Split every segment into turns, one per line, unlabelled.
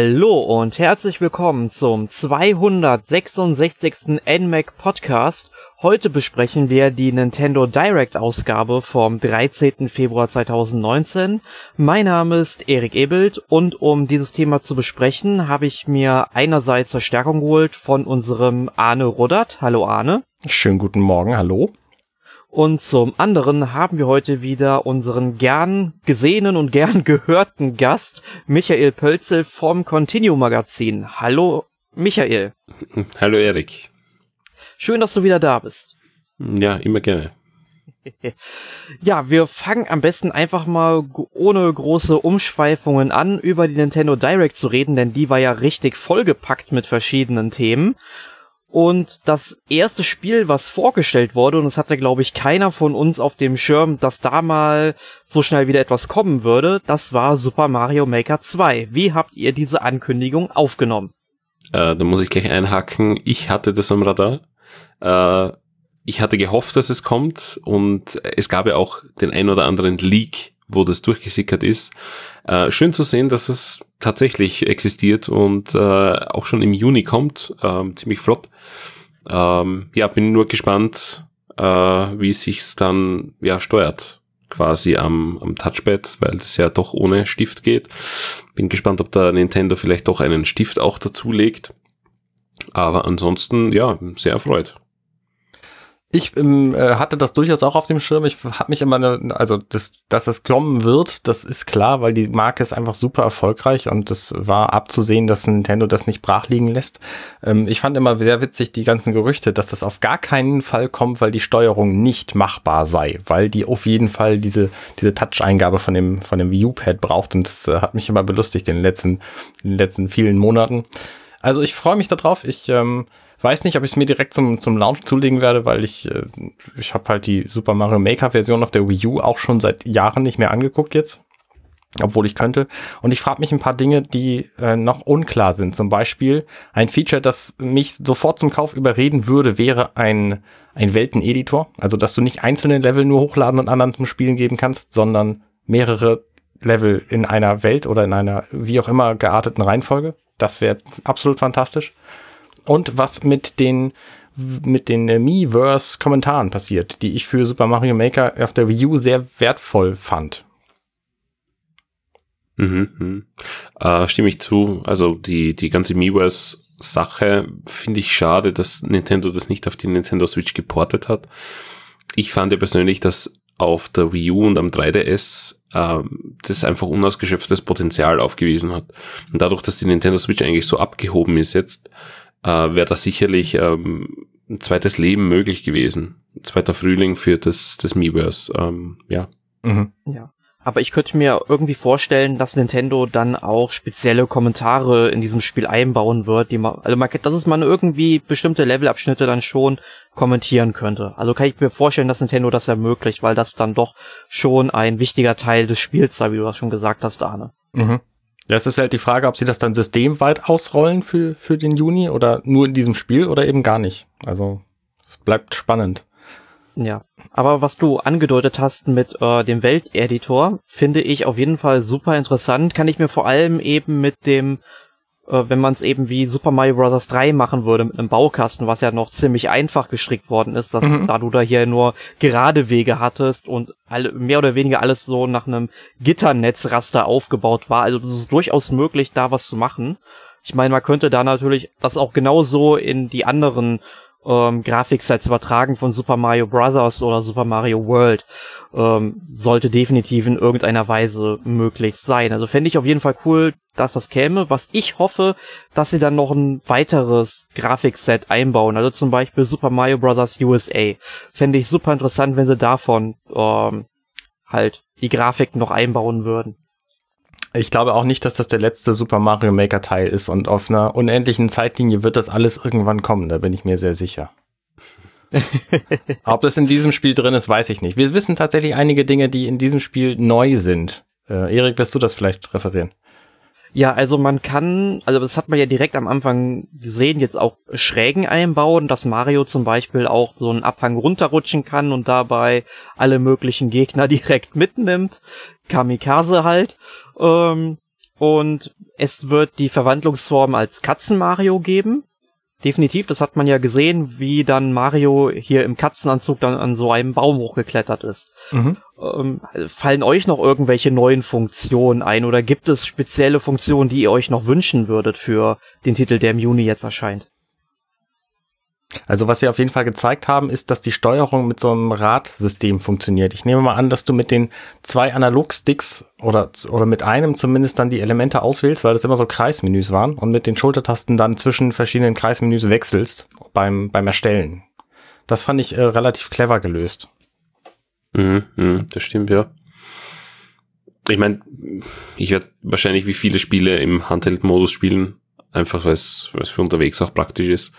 Hallo und herzlich willkommen zum 266. NMAC Podcast. Heute besprechen wir die Nintendo Direct Ausgabe vom 13. Februar 2019. Mein Name ist Erik Ebelt und um dieses Thema zu besprechen, habe ich mir einerseits Verstärkung geholt von unserem Arne Ruddert. Hallo Arne.
Schönen guten Morgen, hallo.
Und zum anderen haben wir heute wieder unseren gern gesehenen und gern gehörten Gast, Michael Pölzel vom Continuum Magazin. Hallo, Michael.
Hallo, Erik.
Schön, dass du wieder da bist.
Ja, immer gerne.
ja, wir fangen am besten einfach mal ohne große Umschweifungen an, über die Nintendo Direct zu reden, denn die war ja richtig vollgepackt mit verschiedenen Themen. Und das erste Spiel, was vorgestellt wurde, und es hatte, glaube ich, keiner von uns auf dem Schirm, dass da mal so schnell wieder etwas kommen würde, das war Super Mario Maker 2. Wie habt ihr diese Ankündigung aufgenommen?
Äh, da muss ich gleich einhaken. Ich hatte das am Radar. Äh, ich hatte gehofft, dass es kommt und es gab ja auch den ein oder anderen Leak, wo das durchgesickert ist. Äh, schön zu sehen, dass es tatsächlich existiert und äh, auch schon im Juni kommt, äh, ziemlich flott. Ähm, ja, bin nur gespannt, äh, wie sich's dann ja steuert, quasi am, am Touchpad, weil das ja doch ohne Stift geht. Bin gespannt, ob da Nintendo vielleicht doch einen Stift auch dazulegt. Aber ansonsten, ja, sehr erfreut.
Ich ähm, äh, hatte das durchaus auch auf dem Schirm. Ich habe mich immer, ne, also das, dass es kommen wird, das ist klar, weil die Marke ist einfach super erfolgreich und es war abzusehen, dass Nintendo das nicht brach liegen lässt. Ähm, ich fand immer sehr witzig die ganzen Gerüchte, dass das auf gar keinen Fall kommt, weil die Steuerung nicht machbar sei, weil die auf jeden Fall diese diese Touch-Eingabe von dem von dem Wii U-Pad braucht und das äh, hat mich immer belustigt in den letzten in den letzten vielen Monaten. Also ich freue mich darauf. Ich ähm, Weiß nicht, ob ich es mir direkt zum, zum Launch zulegen werde, weil ich, äh, ich habe halt die Super Mario Maker Version auf der Wii U auch schon seit Jahren nicht mehr angeguckt jetzt. Obwohl ich könnte. Und ich frage mich ein paar Dinge, die äh, noch unklar sind. Zum Beispiel ein Feature, das mich sofort zum Kauf überreden würde, wäre ein, ein Welteneditor. Also, dass du nicht einzelne Level nur hochladen und anderen zum Spielen geben kannst, sondern mehrere Level in einer Welt oder in einer wie auch immer gearteten Reihenfolge. Das wäre absolut fantastisch und was mit den mit den Miiverse-Kommentaren passiert, die ich für Super Mario Maker auf der Wii U sehr wertvoll fand.
Mhm, mhm. Äh, stimme ich zu. Also die, die ganze Miiverse-Sache finde ich schade, dass Nintendo das nicht auf die Nintendo Switch geportet hat. Ich fand ja persönlich, dass auf der Wii U und am 3DS äh, das einfach unausgeschöpftes Potenzial aufgewiesen hat. Und dadurch, dass die Nintendo Switch eigentlich so abgehoben ist jetzt, äh, wäre da sicherlich ähm, ein zweites Leben möglich gewesen. Ein zweiter Frühling für das, das Miiverse, ähm, ja.
Mhm. Ja. Aber ich könnte mir irgendwie vorstellen, dass Nintendo dann auch spezielle Kommentare in diesem Spiel einbauen wird, die man, also man, dass es man irgendwie bestimmte Levelabschnitte dann schon kommentieren könnte. Also kann ich mir vorstellen, dass Nintendo das ermöglicht, weil das dann doch schon ein wichtiger Teil des Spiels war, wie du das schon gesagt hast, Arne.
Mhm. Ja, es ist halt die Frage, ob sie das dann systemweit ausrollen für, für den Juni oder nur in diesem Spiel oder eben gar nicht. Also es bleibt spannend.
Ja, aber was du angedeutet hast mit äh, dem Welteditor, finde ich auf jeden Fall super interessant. Kann ich mir vor allem eben mit dem äh, wenn man es eben wie Super Mario Bros. 3 machen würde mit einem Baukasten, was ja noch ziemlich einfach gestrickt worden ist, dass, mhm. da du da hier nur gerade Wege hattest und alle, mehr oder weniger alles so nach einem Gitternetzraster aufgebaut war. Also das ist durchaus möglich, da was zu machen. Ich meine, man könnte da natürlich das auch genauso in die anderen ähm, Grafiksets übertragen von Super Mario Bros. oder Super Mario World ähm, sollte definitiv in irgendeiner Weise möglich sein. Also fände ich auf jeden Fall cool, dass das käme. Was ich hoffe, dass sie dann noch ein weiteres Grafikset einbauen. Also zum Beispiel Super Mario Bros. USA. Fände ich super interessant, wenn sie davon ähm, halt die Grafik noch einbauen würden.
Ich glaube auch nicht, dass das der letzte Super Mario Maker Teil ist und auf einer unendlichen Zeitlinie wird das alles irgendwann kommen, da bin ich mir sehr sicher. Ob das in diesem Spiel drin ist, weiß ich nicht. Wir wissen tatsächlich einige Dinge, die in diesem Spiel neu sind. Äh, Erik, wirst du das vielleicht referieren?
Ja, also man kann, also das hat man ja direkt am Anfang gesehen, jetzt auch Schrägen einbauen, dass Mario zum Beispiel auch so einen Abhang runterrutschen kann und dabei alle möglichen Gegner direkt mitnimmt. Kamikaze halt. Ähm, Und es wird die Verwandlungsform als Katzen-Mario geben. Definitiv, das hat man ja gesehen, wie dann Mario hier im Katzenanzug dann an so einem Baum hochgeklettert ist. Mhm. Ähm, fallen euch noch irgendwelche neuen Funktionen ein oder gibt es spezielle Funktionen, die ihr euch noch wünschen würdet für den Titel, der im Juni jetzt erscheint?
Also was sie auf jeden Fall gezeigt haben, ist, dass die Steuerung mit so einem Radsystem funktioniert. Ich nehme mal an, dass du mit den zwei Analogsticks oder, oder mit einem zumindest dann die Elemente auswählst, weil das immer so Kreismenüs waren und mit den Schultertasten dann zwischen verschiedenen Kreismenüs wechselst beim, beim Erstellen. Das fand ich äh, relativ clever gelöst.
Mhm, mh, das stimmt, ja. Ich meine, ich werde wahrscheinlich wie viele Spiele im Handheld-Modus spielen, einfach weil es für unterwegs auch praktisch ist.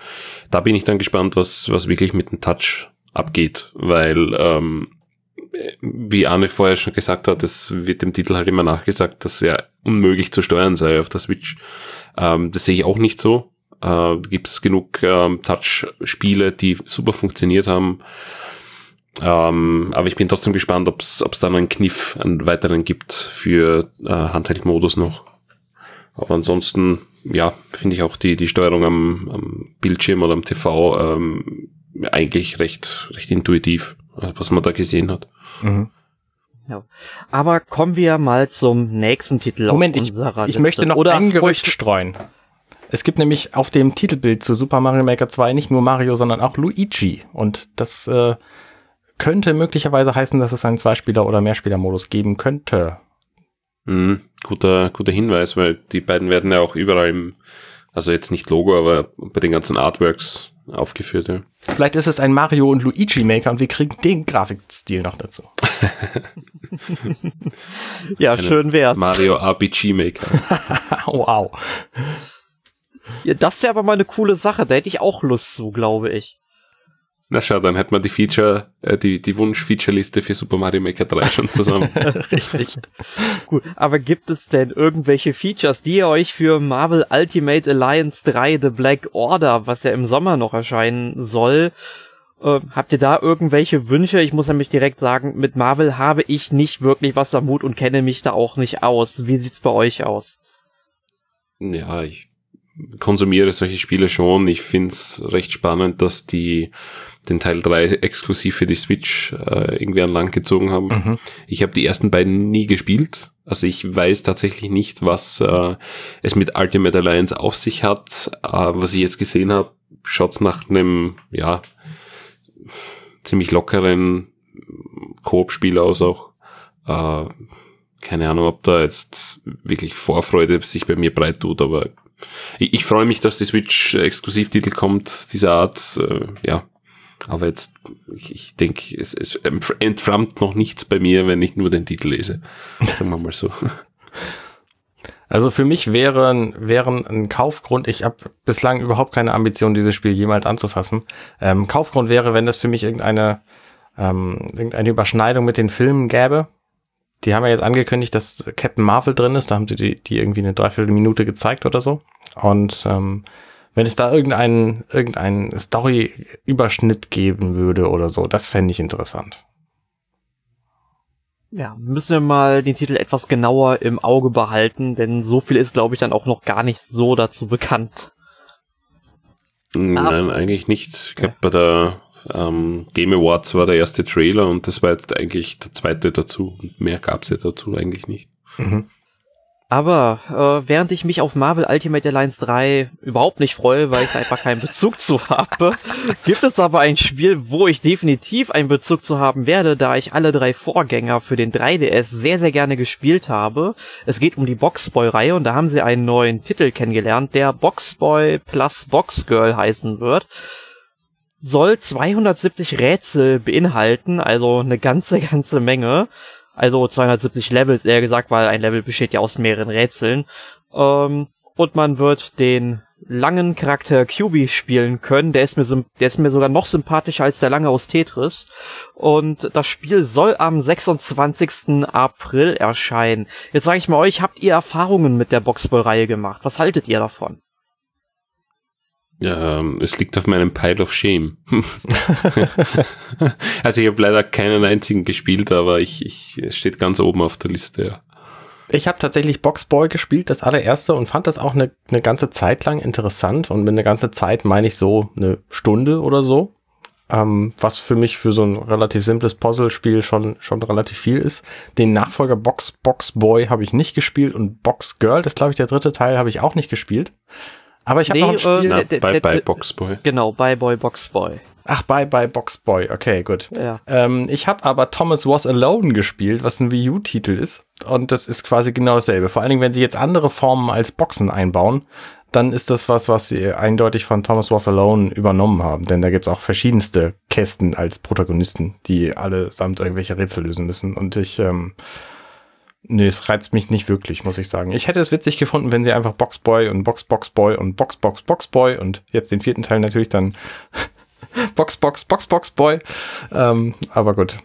Da bin ich dann gespannt, was, was wirklich mit dem Touch abgeht, weil ähm, wie Arne vorher schon gesagt hat, es wird dem Titel halt immer nachgesagt, dass er unmöglich zu steuern sei auf der Switch. Ähm, das sehe ich auch nicht so. Äh, Gibt es genug ähm, Touch-Spiele, die super funktioniert haben. Ähm, aber ich bin trotzdem gespannt, ob es dann einen Kniff, einen weiteren gibt für äh, Handheld-Modus noch. Aber ansonsten, ja, finde ich auch die, die Steuerung am, am Bildschirm oder am TV ähm, eigentlich recht, recht intuitiv, äh, was man da gesehen hat. Mhm.
Ja. Aber kommen wir mal zum nächsten Titel
Moment, ich, ich möchte noch Oder ein Gerücht streuen. Es gibt nämlich auf dem Titelbild zu Super Mario Maker 2 nicht nur Mario, sondern auch Luigi. Und das äh, könnte möglicherweise heißen, dass es einen Zweispieler- oder Mehrspieler-Modus geben könnte.
Mhm, guter, guter Hinweis, weil die beiden werden ja auch überall im, also jetzt nicht Logo, aber bei den ganzen Artworks aufgeführt. Ja.
Vielleicht ist es ein Mario und Luigi Maker und wir kriegen den Grafikstil noch dazu.
ja, Eine schön wär's.
Mario RPG Maker.
wow.
Ja, das wäre aber mal eine coole Sache. Da hätte ich auch Lust zu, glaube ich.
Na schau, dann hätten wir die Feature, äh, die, die Wunsch-Feature-Liste für Super Mario Maker 3 schon zusammen.
Richtig. Gut, aber gibt es denn irgendwelche Features, die ihr euch für Marvel Ultimate Alliance 3 The Black Order, was ja im Sommer noch erscheinen soll, äh, habt ihr da irgendwelche Wünsche? Ich muss nämlich direkt sagen, mit Marvel habe ich nicht wirklich was am Mut und kenne mich da auch nicht aus. Wie sieht's bei euch aus?
Ja, ich konsumiere solche Spiele schon. Ich find's recht spannend, dass die den Teil 3 exklusiv für die Switch äh, irgendwie an Land gezogen haben. Mhm. Ich habe die ersten beiden nie gespielt. Also ich weiß tatsächlich nicht, was äh, es mit Ultimate Alliance auf sich hat. Äh, was ich jetzt gesehen habe, schaut's nach einem, ja, ziemlich lockeren Koop-Spiel aus auch. Äh, keine Ahnung, ob da jetzt wirklich Vorfreude sich bei mir breit tut, aber ich, ich freue mich, dass die Switch-Exklusivtitel kommt, dieser Art, äh, ja, aber jetzt, ich, ich denke, es, es entflammt noch nichts bei mir, wenn ich nur den Titel lese. Sagen wir mal so.
Also für mich wäre, wäre ein Kaufgrund, ich habe bislang überhaupt keine Ambition, dieses Spiel jemals anzufassen. Ähm, Kaufgrund wäre, wenn das für mich irgendeine, ähm, irgendeine Überschneidung mit den Filmen gäbe. Die haben ja jetzt angekündigt, dass Captain Marvel drin ist. Da haben sie die, die irgendwie eine Dreiviertelminute gezeigt oder so. Und ähm, wenn es da irgendeinen irgendeinen Story-Überschnitt geben würde oder so, das fände ich interessant.
Ja, müssen wir mal den Titel etwas genauer im Auge behalten, denn so viel ist, glaube ich, dann auch noch gar nicht so dazu bekannt.
Nein, ah. eigentlich nicht. Ich glaube, bei der ähm, Game Awards war der erste Trailer und das war jetzt eigentlich der zweite dazu. Mehr gab's ja dazu eigentlich nicht. Mhm.
Aber äh, während ich mich auf Marvel Ultimate Alliance 3 überhaupt nicht freue, weil ich einfach keinen Bezug zu habe, gibt es aber ein Spiel, wo ich definitiv einen Bezug zu haben werde, da ich alle drei Vorgänger für den 3DS sehr, sehr gerne gespielt habe. Es geht um die Boxboy-Reihe und da haben sie einen neuen Titel kennengelernt, der Boxboy plus Boxgirl heißen wird soll 270 Rätsel beinhalten, also eine ganze, ganze Menge. Also 270 Levels, eher gesagt, weil ein Level besteht ja aus mehreren Rätseln. Ähm, und man wird den langen Charakter QB spielen können. Der ist mir, der ist mir sogar noch sympathischer als der lange aus Tetris. Und das Spiel soll am 26. April erscheinen. Jetzt sage ich mal euch, habt ihr Erfahrungen mit der Boxball-Reihe gemacht? Was haltet ihr davon?
Ja, ähm, es liegt auf meinem Pile of Shame. also ich habe leider keinen einzigen gespielt, aber ich, ich, es steht ganz oben auf der Liste, ja.
Ich habe tatsächlich Boxboy gespielt, das allererste, und fand das auch eine, eine ganze Zeit lang interessant. Und mit eine ganze Zeit meine ich so eine Stunde oder so. Ähm, was für mich für so ein relativ simples Puzzle-Spiel schon, schon relativ viel ist. Den Nachfolger Box Box Boy habe ich nicht gespielt und Box Girl, das glaube ich der dritte Teil, habe ich auch nicht gespielt. Aber ich habe nee, noch ein Spiel.
Äh, Na, bei, bei Boxboy.
Genau, bei Boy Boxboy.
Ach, bei bei Boxboy. Okay, gut.
Ja.
Ähm, ich habe aber Thomas Was Alone gespielt, was ein Wii U-Titel ist. Und das ist quasi genau dasselbe. Vor allen Dingen, wenn sie jetzt andere Formen als Boxen einbauen, dann ist das was, was sie eindeutig von Thomas Was Alone übernommen haben. Denn da gibt's auch verschiedenste Kästen als Protagonisten, die alle samt irgendwelche Rätsel lösen müssen. Und ich, ähm, nee, es reizt mich nicht wirklich, muss ich sagen. Ich hätte es witzig gefunden, wenn sie einfach Boxboy und Box Box Boy und Box Box Box Boy und jetzt den vierten Teil natürlich dann Box Box Box Box Boy. Ähm, aber gut,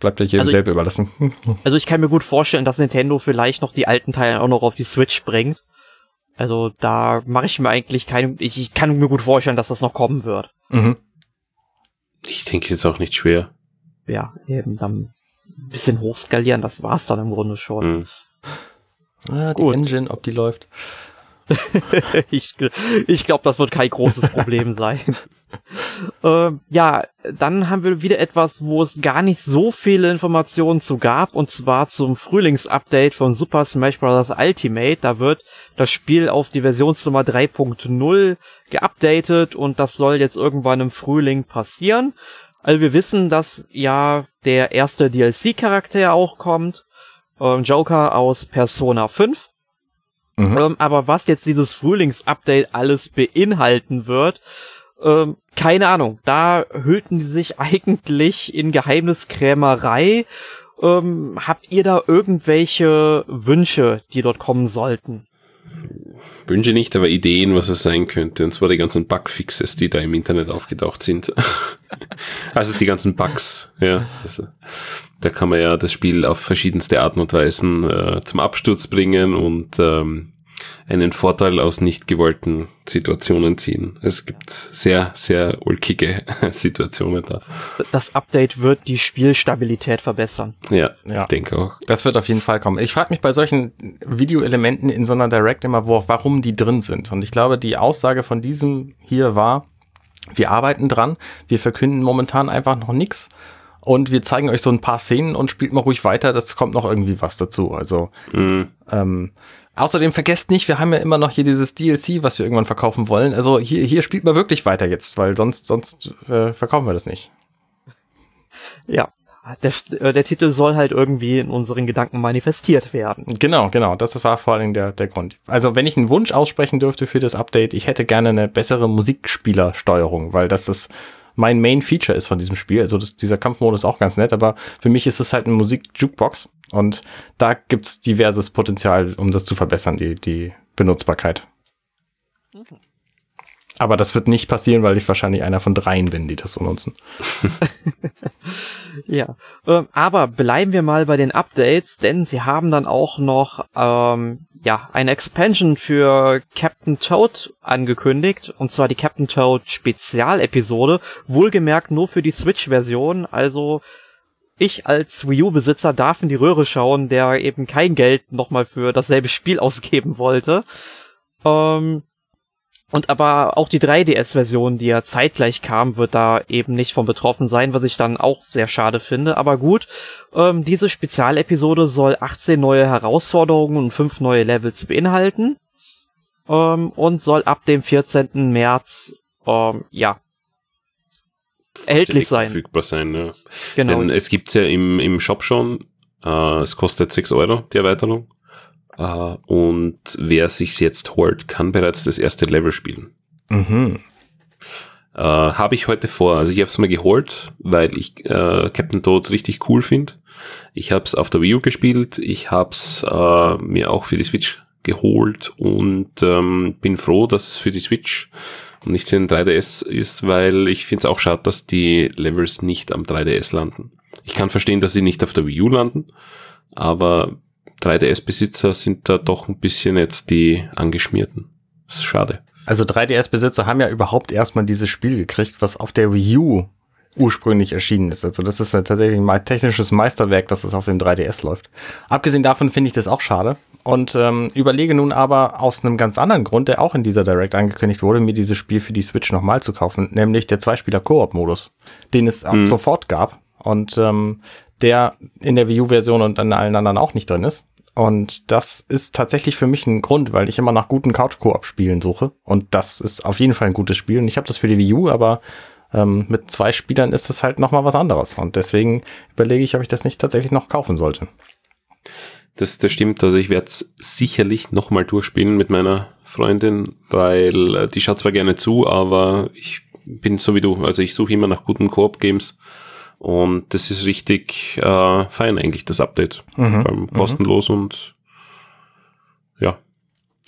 bleibt ja jedem also selber überlassen.
Also ich kann mir gut vorstellen, dass Nintendo vielleicht noch die alten Teile auch noch auf die Switch bringt. Also da mache ich mir eigentlich keine. Ich, ich, kann mir gut vorstellen, dass das noch kommen wird.
Mhm. Ich denke jetzt auch nicht schwer.
Ja, eben dann bisschen hochskalieren, das war's dann im Grunde schon. Mhm.
Ah, die gut. Engine, ob die läuft.
ich ich glaube, das wird kein großes Problem sein. äh, ja, dann haben wir wieder etwas, wo es gar nicht so viele Informationen zu gab, und zwar zum Frühlingsupdate von Super Smash Bros. Ultimate. Da wird das Spiel auf die Versionsnummer 3.0 geupdatet und das soll jetzt irgendwann im Frühling passieren. Also wir wissen, dass ja der erste DLC-Charakter auch kommt, ähm, Joker aus Persona 5. Mhm. Ähm, aber was jetzt dieses Frühlingsupdate alles beinhalten wird, ähm, keine Ahnung. Da hüllten die sich eigentlich in Geheimniskrämerei. Ähm, habt ihr da irgendwelche Wünsche, die dort kommen sollten?
Wünsche nicht, aber Ideen, was es sein könnte. Und zwar die ganzen Bugfixes, die da im Internet aufgetaucht sind. also die ganzen Bugs, ja. Also, da kann man ja das Spiel auf verschiedenste Arten und Weisen äh, zum Absturz bringen und ähm, einen Vorteil aus nicht gewollten Situationen ziehen. Es gibt sehr, sehr ulkige Situationen da.
Das Update wird die Spielstabilität verbessern.
Ja, ja. ich denke auch.
Das wird auf jeden Fall kommen. Ich frage mich bei solchen Videoelementen in so einer Direct immer, wo, warum die drin sind. Und ich glaube, die Aussage von diesem hier war, wir arbeiten dran, wir verkünden momentan einfach noch nichts und wir zeigen euch so ein paar Szenen und spielt mal ruhig weiter, das kommt noch irgendwie was dazu. Also mhm. ähm, Außerdem vergesst nicht, wir haben ja immer noch hier dieses DLC, was wir irgendwann verkaufen wollen. Also hier, hier spielt man wirklich weiter jetzt, weil sonst, sonst äh, verkaufen wir das nicht.
Ja, der, äh, der Titel soll halt irgendwie in unseren Gedanken manifestiert werden.
Genau, genau. Das war vor allen Dingen der, der Grund. Also wenn ich einen Wunsch aussprechen dürfte für das Update, ich hätte gerne eine bessere Musikspielersteuerung, weil das ist mein Main Feature ist von diesem Spiel. Also das, dieser Kampfmodus ist auch ganz nett, aber für mich ist es halt eine Musik-Jukebox und da gibt's diverses Potenzial, um das zu verbessern, die, die Benutzbarkeit. Mhm. Aber das wird nicht passieren, weil ich wahrscheinlich einer von dreien bin, die das so nutzen.
ja, ähm, aber bleiben wir mal bei den Updates, denn sie haben dann auch noch ähm, ja eine Expansion für Captain Toad angekündigt, und zwar die Captain Toad Spezialepisode, wohlgemerkt nur für die Switch-Version. Also ich als Wii U-Besitzer darf in die Röhre schauen, der eben kein Geld nochmal für dasselbe Spiel ausgeben wollte. Ähm, und aber auch die 3DS-Version, die ja zeitgleich kam, wird da eben nicht von betroffen sein, was ich dann auch sehr schade finde. Aber gut, ähm, diese Spezialepisode soll 18 neue Herausforderungen und 5 neue Levels beinhalten. Ähm, und soll ab dem 14. März, ähm, ja, erhältlich sein.
Verfügbar sein, ja. Genau. Denn es gibt's ja im, im Shop schon. Äh, es kostet 6 Euro, die Erweiterung. Uh, und wer sich's jetzt holt, kann bereits das erste Level spielen. Mhm. Uh, habe ich heute vor. Also ich habe es mal geholt, weil ich uh, Captain Toad richtig cool finde. Ich habe es auf der Wii U gespielt. Ich habe es mir auch für die Switch geholt und ähm, bin froh, dass es für die Switch und nicht für den 3DS ist, weil ich finde es auch schade, dass die Levels nicht am 3DS landen. Ich kann verstehen, dass sie nicht auf der Wii U landen, aber 3DS-Besitzer sind da doch ein bisschen jetzt die angeschmierten. Das ist schade.
Also 3DS-Besitzer haben ja überhaupt erstmal dieses Spiel gekriegt, was auf der Wii U ursprünglich erschienen ist. Also das ist ja tatsächlich ein technisches Meisterwerk, dass es auf dem 3DS läuft. Abgesehen davon finde ich das auch schade und ähm, überlege nun aber aus einem ganz anderen Grund, der auch in dieser Direct angekündigt wurde, mir dieses Spiel für die Switch nochmal zu kaufen, nämlich der Zweispieler-Koop-Modus, den es mhm. sofort gab und ähm, der in der Wii U-Version und an allen anderen auch nicht drin ist. Und das ist tatsächlich für mich ein Grund, weil ich immer nach guten Couch-Koop-Spielen suche. Und das ist auf jeden Fall ein gutes Spiel. Und ich habe das für die Wii U, aber ähm, mit zwei Spielern ist das halt nochmal was anderes. Und deswegen überlege ich, ob ich das nicht tatsächlich noch kaufen sollte.
Das, das stimmt. Also ich werde es sicherlich nochmal durchspielen mit meiner Freundin, weil äh, die schaut zwar gerne zu, aber ich bin so wie du. Also ich suche immer nach guten Koop-Games. Und das ist richtig äh, fein eigentlich, das Update. Mhm. Vor allem mhm. kostenlos mhm. und ja.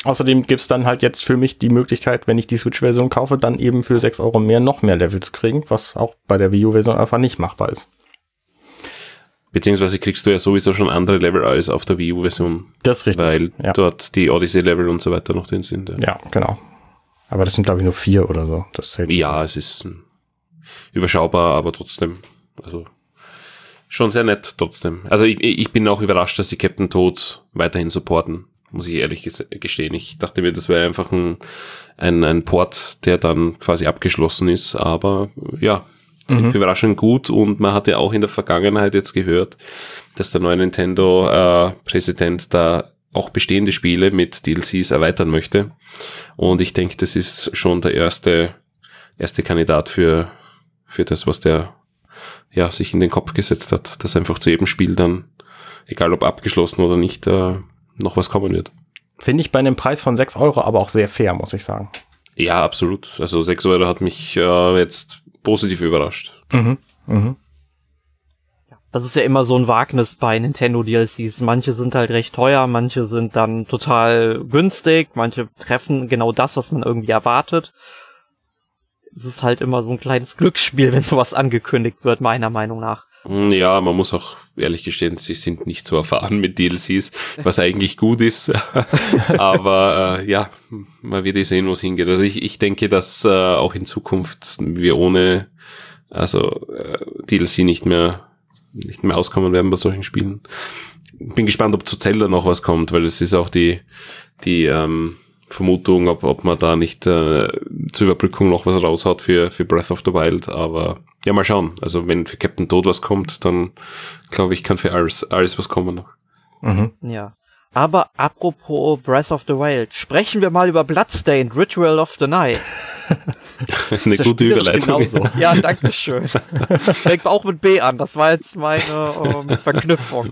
Außerdem gibt's dann halt jetzt für mich die Möglichkeit, wenn ich die Switch-Version kaufe, dann eben für 6 Euro mehr noch mehr Level zu kriegen, was auch bei der Wii U-Version einfach nicht machbar ist.
Beziehungsweise kriegst du ja sowieso schon andere Level als auf der Wii U-Version.
Das ist richtig.
Weil ja. dort die Odyssey-Level und so weiter noch drin sind.
Ja, ja genau. Aber das sind, glaube ich, nur vier oder so.
Das ja, es ist überschaubar, aber trotzdem also schon sehr nett trotzdem. Also ich, ich bin auch überrascht, dass sie Captain Toad weiterhin supporten, muss ich ehrlich gestehen. Ich dachte mir, das wäre einfach ein, ein, ein Port, der dann quasi abgeschlossen ist, aber ja, mhm. überraschend gut und man hatte auch in der Vergangenheit jetzt gehört, dass der neue Nintendo-Präsident äh, da auch bestehende Spiele mit DLCs erweitern möchte. Und ich denke, das ist schon der erste, erste Kandidat für, für das, was der ja, sich in den Kopf gesetzt hat, dass einfach zu jedem Spiel dann, egal ob abgeschlossen oder nicht, äh, noch was kommen wird.
Finde ich bei einem Preis von 6 Euro aber auch sehr fair, muss ich sagen.
Ja, absolut. Also 6 Euro hat mich äh, jetzt positiv überrascht. Mhm. Mhm.
Das ist ja immer so ein Wagnis bei Nintendo DLCs. Manche sind halt recht teuer, manche sind dann total günstig, manche treffen genau das, was man irgendwie erwartet es ist halt immer so ein kleines Glücksspiel, wenn sowas angekündigt wird, meiner Meinung nach.
Hm, ja, man muss auch ehrlich gestehen, sie sind nicht so erfahren mit DLCs, was eigentlich gut ist. Aber äh, ja, mal wird eh sehen, wo es hingeht. Also ich, ich denke, dass äh, auch in Zukunft wir ohne also äh, DLC nicht mehr nicht mehr auskommen werden bei solchen Spielen. Bin gespannt, ob zu Zelda noch was kommt, weil es ist auch die die ähm, Vermutung, ob, ob man da nicht äh, zur Überbrückung noch was raushaut für, für Breath of the Wild, aber ja, mal schauen. Also wenn für Captain Toad was kommt, dann glaube ich, kann für alles, alles was kommen noch.
Mhm. Ja. Aber apropos Breath of the Wild, sprechen wir mal über Bloodstained, Ritual of the Night.
Eine gute Überleitung.
Genauso. Ja, danke schön. Fängt auch mit B an, das war jetzt meine ähm, Verknüpfung.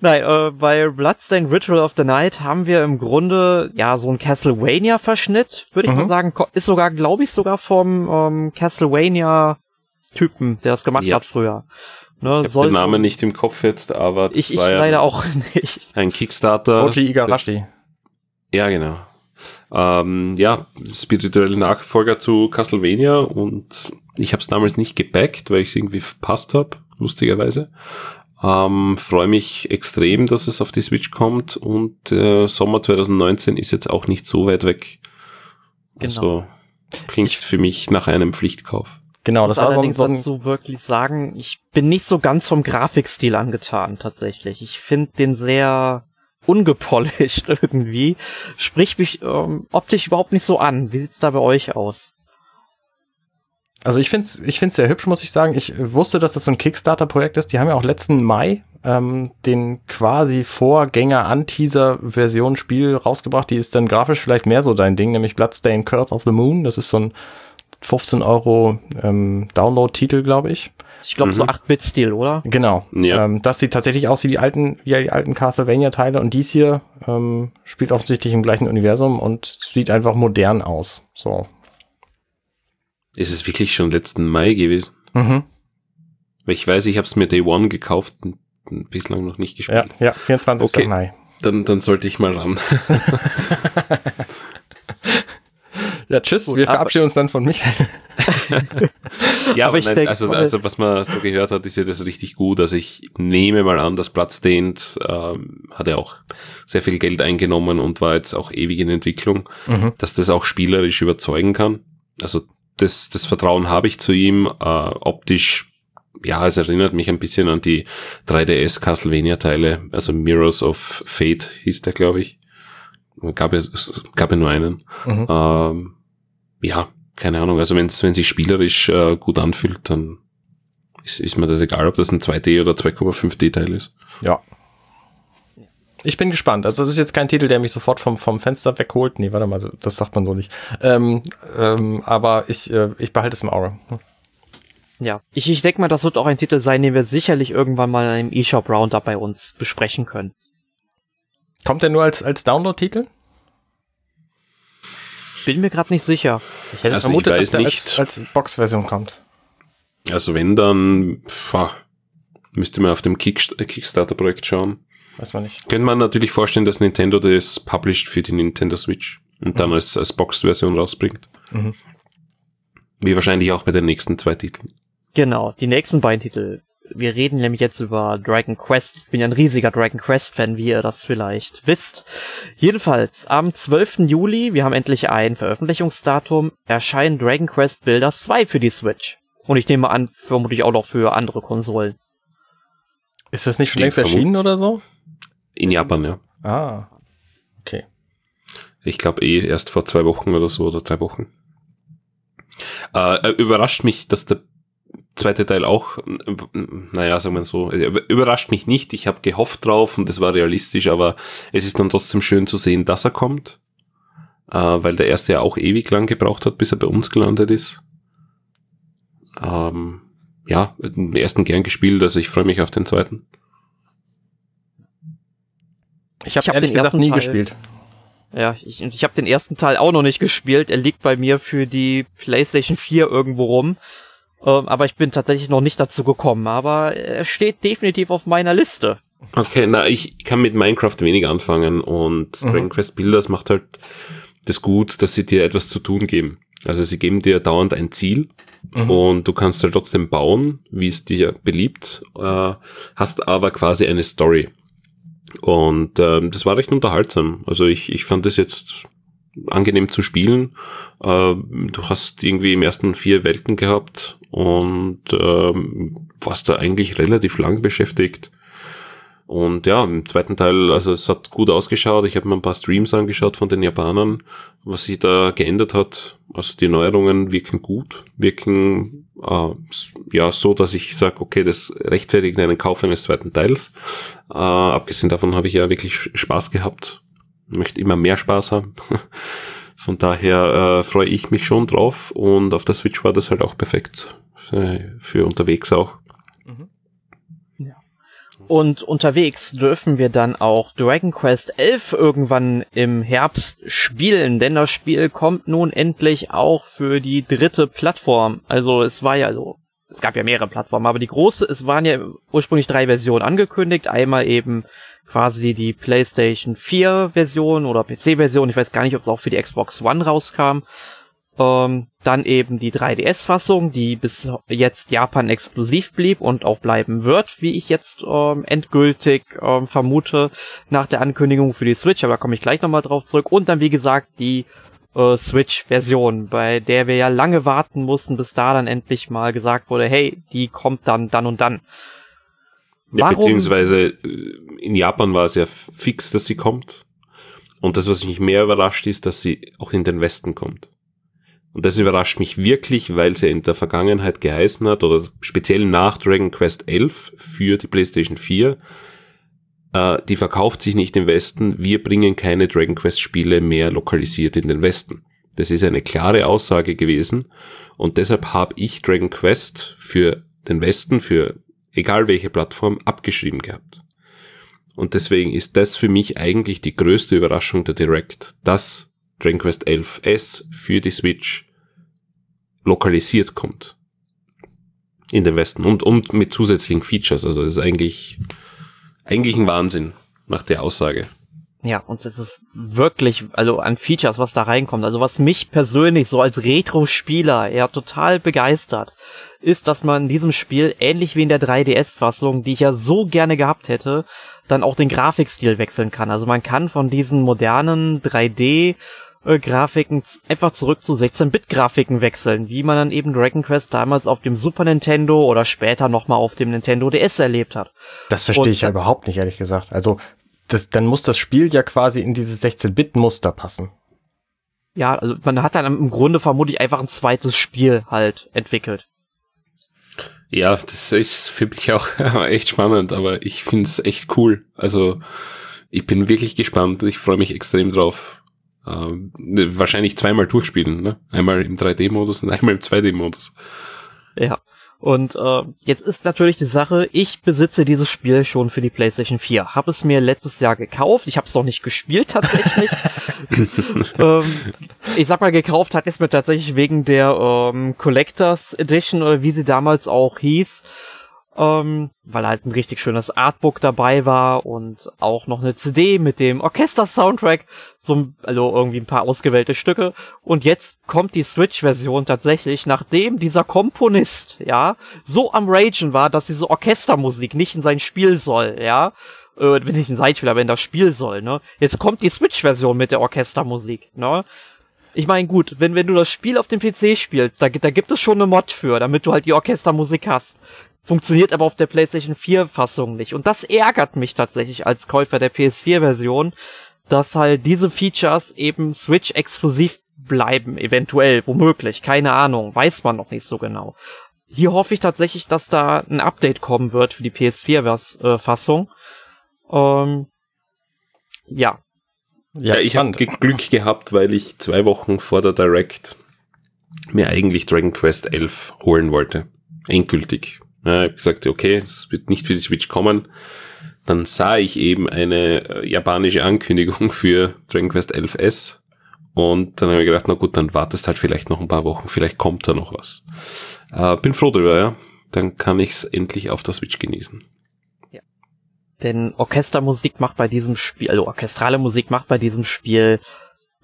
Nein, äh, bei Bloodstained Ritual of the Night haben wir im Grunde ja so ein Castlevania-Verschnitt, würde ich mhm. mal sagen. Ist sogar, glaube ich, sogar vom ähm, Castlevania-Typen, der das gemacht ja. hat früher.
Ne, ich habe den Namen nicht im Kopf jetzt, aber
ich, ich leider ja auch nicht.
Ein Kickstarter.
Oji Igarashi.
Ja, genau. Ähm, ja, spirituelle Nachfolger zu Castlevania und ich habe es damals nicht gebackt, weil ich es irgendwie verpasst habe, lustigerweise. Ähm, Freue mich extrem, dass es auf die Switch kommt und äh, Sommer 2019 ist jetzt auch nicht so weit weg. Genau. Also klingt für mich nach einem Pflichtkauf.
Genau, das war so ein, so dazu wirklich sagen, ich bin nicht so ganz vom Grafikstil angetan tatsächlich. Ich finde den sehr ungepolished irgendwie. Spricht mich ähm, optisch überhaupt nicht so an. Wie sieht's da bei euch aus?
Also ich finde es ich find's sehr hübsch, muss ich sagen. Ich wusste, dass das so ein Kickstarter-Projekt ist. Die haben ja auch letzten Mai ähm, den quasi Vorgänger-Anteaser-Version Spiel rausgebracht. Die ist dann grafisch vielleicht mehr so dein Ding, nämlich Bloodstained Curse of the Moon. Das ist so ein 15 Euro ähm, Download-Titel, glaube ich.
Ich glaube mhm. so 8-Bit-Stil, oder?
Genau. Ja. Ähm, das sieht tatsächlich aus wie die alten, wie die alten Castlevania-Teile und dies hier ähm, spielt offensichtlich im gleichen Universum und sieht einfach modern aus. So.
Ist es wirklich schon letzten Mai gewesen? Mhm. Weil ich weiß, ich habe es mir Day One gekauft und bislang noch nicht gespielt.
Ja, ja 24. Okay. Mai.
Dann, dann sollte ich mal ran.
Ja, tschüss. Gut, wir verabschieden uns dann von Michael.
ja, aber ich denke, also, also was man so gehört hat, ist ja das richtig gut. Also ich nehme mal an, dass Bloodstained ähm, hat ja auch sehr viel Geld eingenommen und war jetzt auch ewig in Entwicklung, mhm. dass das auch spielerisch überzeugen kann. Also das, das Vertrauen habe ich zu ihm. Äh, optisch ja, es erinnert mich ein bisschen an die 3DS Castlevania Teile, also Mirrors of Fate hieß der, glaube ich. Gab es gab ja nur einen. Mhm. Ähm, ja, keine Ahnung. Also wenn es wenn sich spielerisch äh, gut anfühlt, dann ist, ist mir das egal, ob das ein 2D oder 2,5D Teil ist.
Ja. Ich bin gespannt. Also das ist jetzt kein Titel, der mich sofort vom, vom Fenster wegholt. Nee, warte mal, das sagt man so nicht. Ähm, ähm, aber ich, äh, ich behalte es im Auge.
Ja, ich, ich denke mal, das wird auch ein Titel sein, den wir sicherlich irgendwann mal in einem eShop Roundup bei uns besprechen können.
Kommt der nur als, als Download-Titel?
Bin mir gerade nicht sicher.
Ich hätte also vermutet, dass der nicht. als, als Box-Version kommt.
Also wenn, dann pff, müsste man auf dem Kickstarter-Projekt schauen.
Weiß man nicht.
Könnte man natürlich vorstellen, dass Nintendo das published für die Nintendo Switch und mhm. dann als, als Boxed-Version rausbringt. Mhm. Wie wahrscheinlich auch bei den nächsten zwei Titeln.
Genau, die nächsten beiden Titel. Wir reden nämlich jetzt über Dragon Quest. Ich bin ja ein riesiger Dragon Quest Fan, wie ihr das vielleicht wisst. Jedenfalls, am 12. Juli, wir haben endlich ein Veröffentlichungsdatum, erscheinen Dragon Quest Builders 2 für die Switch. Und ich nehme an, vermutlich auch noch für andere Konsolen.
Ist das nicht schon längst erschienen oder so?
In Japan, ja.
Ah. Okay.
Ich glaube eh erst vor zwei Wochen oder so oder drei Wochen. Äh, äh überrascht mich, dass der zweite Teil auch, naja, sagen wir so, überrascht mich nicht. Ich habe gehofft drauf und es war realistisch, aber es ist dann trotzdem schön zu sehen, dass er kommt. Äh, weil der erste ja auch ewig lang gebraucht hat, bis er bei uns gelandet ist. Ähm, ja, den ersten gern gespielt, also ich freue mich auf den zweiten.
Ich habe hab ehrlich gesagt nie Teil, gespielt.
Ja, ich, ich habe den ersten Teil auch noch nicht gespielt. Er liegt bei mir für die PlayStation 4 irgendwo rum. Ähm, aber ich bin tatsächlich noch nicht dazu gekommen. Aber er steht definitiv auf meiner Liste.
Okay, na, ich kann mit Minecraft wenig anfangen und mhm. Dragon Quest Builders macht halt das gut, dass sie dir etwas zu tun geben. Also sie geben dir dauernd ein Ziel mhm. und du kannst halt trotzdem bauen, wie es dir beliebt, äh, hast aber quasi eine Story. Und ähm, das war recht unterhaltsam. Also ich, ich fand das jetzt angenehm zu spielen. Äh, du hast irgendwie im ersten vier Welten gehabt und ähm, warst da eigentlich relativ lang beschäftigt. Und ja, im zweiten Teil, also es hat gut ausgeschaut. Ich habe mir ein paar Streams angeschaut von den Japanern, was sich da geändert hat. Also die Neuerungen wirken gut, wirken äh, ja so, dass ich sage, okay, das rechtfertigt einen Kauf eines zweiten Teils. Äh, abgesehen davon habe ich ja wirklich Spaß gehabt. Möchte immer mehr Spaß haben. Von daher äh, freue ich mich schon drauf und auf der Switch war das halt auch perfekt für, für unterwegs auch.
Und unterwegs dürfen wir dann auch Dragon Quest 11 irgendwann im Herbst spielen, denn das Spiel kommt nun endlich auch für die dritte Plattform. Also es war ja so, es gab ja mehrere Plattformen, aber die große, es waren ja ursprünglich drei Versionen angekündigt. Einmal eben quasi die PlayStation 4 Version oder PC Version. Ich weiß gar nicht, ob es auch für die Xbox One rauskam. Ähm, dann eben die 3DS-Fassung, die bis jetzt Japan exklusiv blieb und auch bleiben wird, wie ich jetzt ähm, endgültig ähm, vermute, nach der Ankündigung für die Switch, aber da komme ich gleich nochmal drauf zurück. Und dann, wie gesagt, die äh, Switch-Version, bei der wir ja lange warten mussten, bis da dann endlich mal gesagt wurde, hey, die kommt dann dann und dann.
Ja, beziehungsweise äh, in Japan war es ja fix, dass sie kommt. Und das, was mich mehr überrascht, ist, dass sie auch in den Westen kommt. Und das überrascht mich wirklich, weil sie in der Vergangenheit geheißen hat, oder speziell nach Dragon Quest 11 für die PlayStation 4, äh, die verkauft sich nicht im Westen, wir bringen keine Dragon Quest Spiele mehr lokalisiert in den Westen. Das ist eine klare Aussage gewesen und deshalb habe ich Dragon Quest für den Westen, für egal welche Plattform, abgeschrieben gehabt. Und deswegen ist das für mich eigentlich die größte Überraschung der Direct, dass Dragon Quest 11S für die Switch lokalisiert kommt. In den Westen und, und mit zusätzlichen Features. Also das ist eigentlich, eigentlich ein Wahnsinn nach der Aussage.
Ja, und es ist wirklich, also an Features, was da reinkommt, also was mich persönlich so als Retro-Spieler ja total begeistert, ist, dass man in diesem Spiel, ähnlich wie in der 3DS-Fassung, die ich ja so gerne gehabt hätte, dann auch den Grafikstil wechseln kann. Also man kann von diesen modernen 3D äh, Grafiken einfach zurück zu 16-Bit-Grafiken wechseln, wie man dann eben Dragon Quest damals auf dem Super Nintendo oder später nochmal auf dem Nintendo DS erlebt hat.
Das verstehe ich ja überhaupt nicht, ehrlich gesagt. Also, das, dann muss das Spiel ja quasi in dieses 16-Bit-Muster passen.
Ja, also man hat dann im Grunde vermutlich einfach ein zweites Spiel halt entwickelt.
Ja, das ist für mich auch echt spannend, aber ich finde es echt cool. Also ich bin wirklich gespannt. Ich freue mich extrem drauf. Ähm, wahrscheinlich zweimal durchspielen. Ne? Einmal im 3D-Modus und einmal im 2D-Modus.
Ja. Und äh, jetzt ist natürlich die Sache, ich besitze dieses Spiel schon für die PlayStation 4. Habe es mir letztes Jahr gekauft. Ich habe es noch nicht gespielt tatsächlich. ähm, ich sag mal, gekauft hat es mir tatsächlich wegen der ähm, Collectors Edition oder wie sie damals auch hieß ähm, weil halt ein richtig schönes Artbook dabei war und auch noch eine CD mit dem Orchester-Soundtrack, so, also irgendwie ein paar ausgewählte Stücke. Und jetzt kommt die Switch-Version tatsächlich, nachdem dieser Komponist, ja, so am Ragen war, dass diese Orchestermusik nicht in sein Spiel soll, ja, äh, nicht in sein Spiel, aber in das Spiel soll, ne. Jetzt kommt die Switch-Version mit der Orchestermusik, ne. Ich meine, gut, wenn, wenn du das Spiel auf dem PC spielst, da, da gibt es schon eine Mod für, damit du halt die Orchestermusik hast. Funktioniert aber auf der PlayStation 4 Fassung nicht. Und das ärgert mich tatsächlich als Käufer der PS4 Version, dass halt diese Features eben Switch exklusiv bleiben, eventuell, womöglich, keine Ahnung, weiß man noch nicht so genau. Hier hoffe ich tatsächlich, dass da ein Update kommen wird für die PS4 Fassung. Ähm, ja.
Ja, ich habe Glück gehabt, weil ich zwei Wochen vor der Direct mir eigentlich Dragon Quest 11 holen wollte. Endgültig. Ja, ich habe gesagt, okay, es wird nicht für die Switch kommen. Dann sah ich eben eine äh, japanische Ankündigung für Dragon Quest 11S. Und dann habe ich gedacht, na gut, dann wartest halt vielleicht noch ein paar Wochen, vielleicht kommt da noch was. Äh, bin froh drüber, ja. Dann kann ich's endlich auf der Switch genießen.
Ja. Denn Orchestermusik macht bei diesem Spiel, also orchestrale Musik macht bei diesem Spiel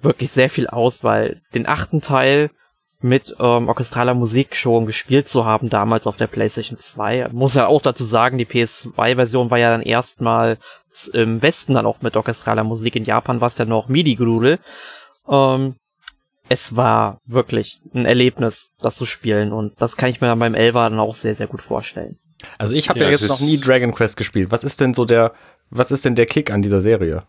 wirklich sehr viel aus, weil den achten Teil mit ähm, orchestraler Musik schon gespielt zu haben, damals auf der PlayStation 2. Muss ja auch dazu sagen, die PS2-Version war ja dann erstmal im Westen dann auch mit orchestraler Musik. In Japan war es ja noch MIDI-Grudel. Ähm, es war wirklich ein Erlebnis, das zu spielen und das kann ich mir dann beim Elva dann auch sehr, sehr gut vorstellen.
Also ich habe ja, ja jetzt noch nie Dragon Quest gespielt. Was ist denn so der, was ist denn der Kick an dieser Serie?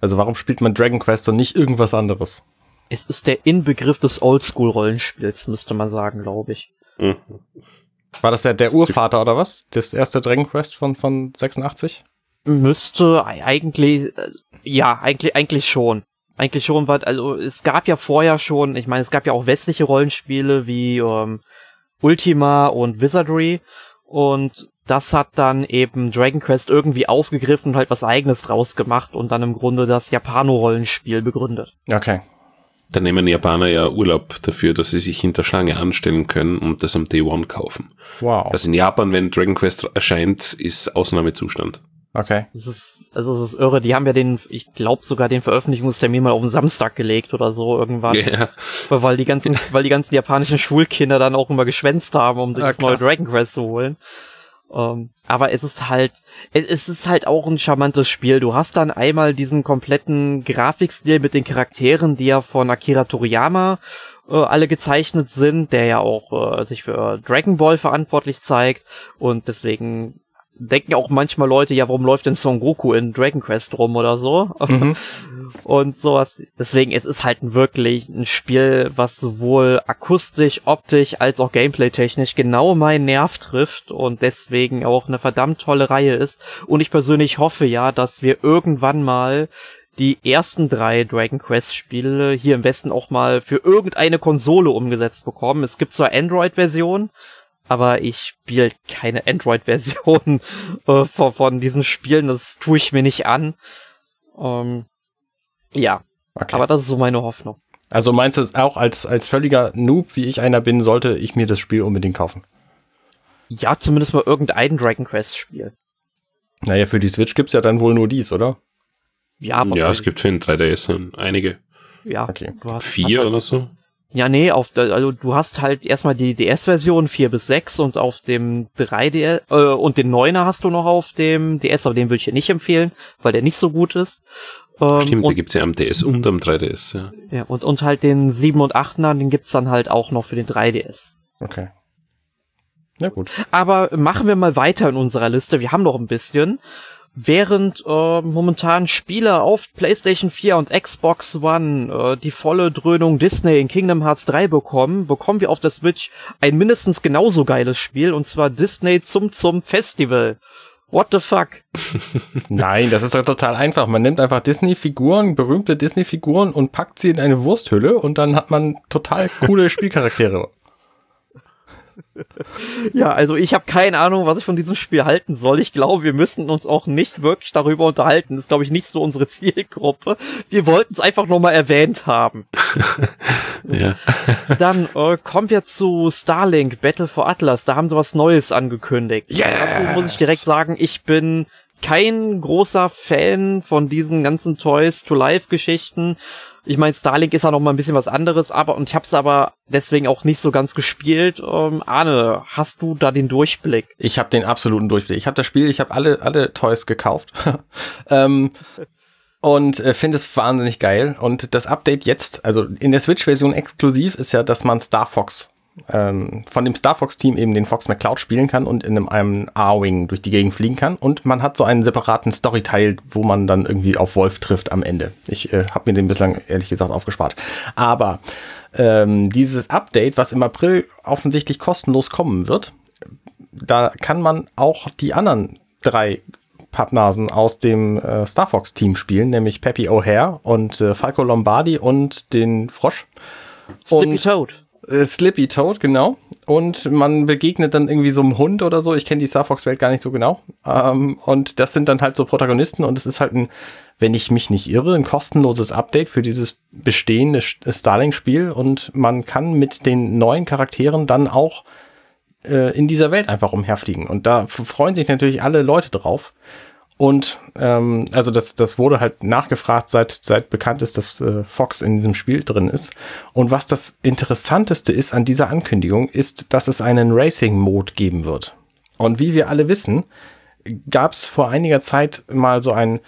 Also warum spielt man Dragon Quest und nicht irgendwas anderes?
Es ist der Inbegriff des Oldschool-Rollenspiels, müsste man sagen, glaube ich. Mhm.
War das der, der Urvater oder was? Das erste Dragon Quest von, von 86?
Müsste eigentlich, äh, ja, eigentlich, eigentlich schon. Eigentlich schon, weil, also, es gab ja vorher schon, ich meine, es gab ja auch westliche Rollenspiele wie ähm, Ultima und Wizardry und das hat dann eben Dragon Quest irgendwie aufgegriffen und halt was eigenes draus gemacht und dann im Grunde das Japano-Rollenspiel begründet.
Okay,
da nehmen Japaner ja Urlaub dafür, dass sie sich hinter Schlange anstellen können und das am Day One kaufen.
Wow.
Also in Japan, wenn Dragon Quest erscheint, ist Ausnahmezustand.
Okay.
Das ist, also das ist irre. Die haben ja den, ich glaube sogar den Veröffentlichungstermin mal auf den Samstag gelegt oder so irgendwann. Ja. Weil die ganzen, weil die ganzen japanischen Schulkinder dann auch immer geschwänzt haben, um ah, das neue Dragon Quest zu holen. Ähm, aber es ist halt, es ist halt auch ein charmantes Spiel. Du hast dann einmal diesen kompletten Grafikstil mit den Charakteren, die ja von Akira Toriyama äh, alle gezeichnet sind, der ja auch äh, sich für Dragon Ball verantwortlich zeigt und deswegen denken auch manchmal Leute, ja, warum läuft denn Son Goku in Dragon Quest rum oder so? Mhm. Und sowas. Deswegen, es ist halt wirklich ein Spiel, was sowohl akustisch, optisch als auch gameplay-technisch genau meinen Nerv trifft und deswegen auch eine verdammt tolle Reihe ist. Und ich persönlich hoffe ja, dass wir irgendwann mal die ersten drei Dragon Quest Spiele hier im Westen auch mal für irgendeine Konsole umgesetzt bekommen. Es gibt zwar Android-Version, aber ich spiele keine Android-Version äh, von, von, diesen Spielen. Das tue ich mir nicht an. Ähm, ja, okay. aber das ist so meine Hoffnung.
Also meinst du es auch als, als völliger Noob, wie ich einer bin, sollte ich mir das Spiel unbedingt kaufen?
Ja, zumindest mal irgendein Dragon Quest Spiel.
Naja, für die Switch gibt's ja dann wohl nur dies, oder?
Ja, aber ja es gibt für den 3DS einige.
Ja,
okay. Vier oder so?
Ja, nee, auf also du hast halt erstmal die DS-Version 4 bis 6 und auf dem 3DS äh, und den 9er hast du noch auf dem DS, aber den würde ich dir nicht empfehlen, weil der nicht so gut ist.
Ähm, Stimmt, die gibt's ja am DS und am 3DS, ja.
Ja, und, und halt den 7 und 8er, den gibt's dann halt auch noch für den 3DS.
Okay. Ja, gut.
Aber machen wir mal weiter in unserer Liste. Wir haben noch ein bisschen. Während äh, momentan Spiele auf PlayStation 4 und Xbox One äh, die volle Dröhnung Disney in Kingdom Hearts 3 bekommen, bekommen wir auf der Switch ein mindestens genauso geiles Spiel, und zwar Disney zum zum Festival. What the fuck?
Nein, das ist doch total einfach. Man nimmt einfach Disney-Figuren, berühmte Disney-Figuren und packt sie in eine Wursthülle und dann hat man total coole Spielcharaktere
ja, also ich habe keine Ahnung, was ich von diesem Spiel halten soll. Ich glaube, wir müssen uns auch nicht wirklich darüber unterhalten. Das ist, glaube ich, nicht so unsere Zielgruppe. Wir wollten es einfach nur mal erwähnt haben.
ja.
Dann äh, kommen wir zu Starlink Battle for Atlas. Da haben sie was Neues angekündigt.
Yes.
Dazu muss ich direkt sagen, ich bin kein großer Fan von diesen ganzen Toys to Life Geschichten. Ich meine, Starlink ist ja noch mal ein bisschen was anderes, aber und ich habe es aber deswegen auch nicht so ganz gespielt. Ähm, Arne, hast du da den Durchblick?
Ich habe den absoluten Durchblick. Ich habe das Spiel, ich habe alle alle Toys gekauft. ähm, und äh, finde es wahnsinnig geil. Und das Update jetzt, also in der Switch-Version exklusiv, ist ja, dass man Star Fox ähm, von dem Star Fox-Team eben den Fox McCloud spielen kann und in einem, einem A-Wing durch die Gegend fliegen kann. Und man hat so einen separaten Story-Teil, wo man dann irgendwie auf Wolf trifft am Ende. Ich äh, habe mir den bislang ehrlich gesagt aufgespart. Aber ähm, dieses Update, was im April offensichtlich kostenlos kommen wird, da kann man auch die anderen drei Pappnasen aus dem äh, Star Fox Team spielen, nämlich Peppy O'Hare und äh, Falco Lombardi und den Frosch.
Slippy Toad.
Äh, Slippy Toad, genau. Und man begegnet dann irgendwie so einem Hund oder so. Ich kenne die Star Fox-Welt gar nicht so genau. Ähm, und das sind dann halt so Protagonisten und es ist halt ein, wenn ich mich nicht irre, ein kostenloses Update für dieses bestehende Starlink-Spiel und man kann mit den neuen Charakteren dann auch äh, in dieser Welt einfach umherfliegen. Und da freuen sich natürlich alle Leute drauf. Und ähm, also das, das wurde halt nachgefragt, seit, seit bekannt ist, dass äh, Fox in diesem Spiel drin ist. Und was das Interessanteste ist an dieser Ankündigung, ist, dass es einen Racing-Mode geben wird. Und wie wir alle wissen, gab es vor einiger Zeit mal so ein,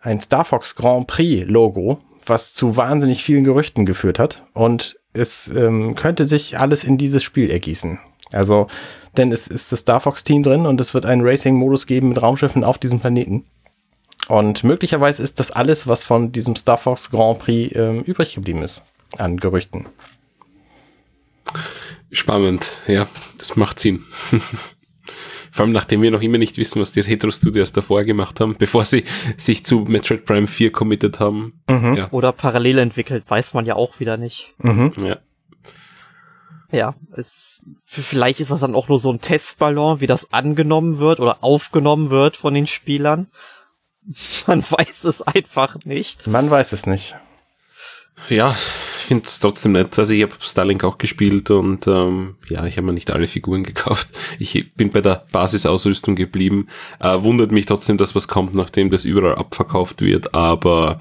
ein Star Fox Grand Prix-Logo, was zu wahnsinnig vielen Gerüchten geführt hat. Und es ähm, könnte sich alles in dieses Spiel ergießen. Also denn es ist das Star Fox Team drin und es wird einen Racing-Modus geben mit Raumschiffen auf diesem Planeten. Und möglicherweise ist das alles, was von diesem Star Fox Grand Prix ähm, übrig geblieben ist an Gerüchten.
Spannend, ja, das macht Sinn. Vor allem nachdem wir noch immer nicht wissen, was die Retro Studios davor gemacht haben, bevor sie sich zu Metroid Prime 4 committed haben.
Mhm. Ja. Oder parallel entwickelt, weiß man ja auch wieder nicht.
Mhm.
Ja.
Ja, es, vielleicht ist das dann auch nur so ein Testballon, wie das angenommen wird oder aufgenommen wird von den Spielern. Man weiß es einfach nicht.
Man weiß es nicht.
Ja, ich finde es trotzdem nett. Also ich habe Starlink auch gespielt und ähm, ja, ich habe mir nicht alle Figuren gekauft. Ich bin bei der Basisausrüstung geblieben. Äh, wundert mich trotzdem, dass was kommt, nachdem das überall abverkauft wird, aber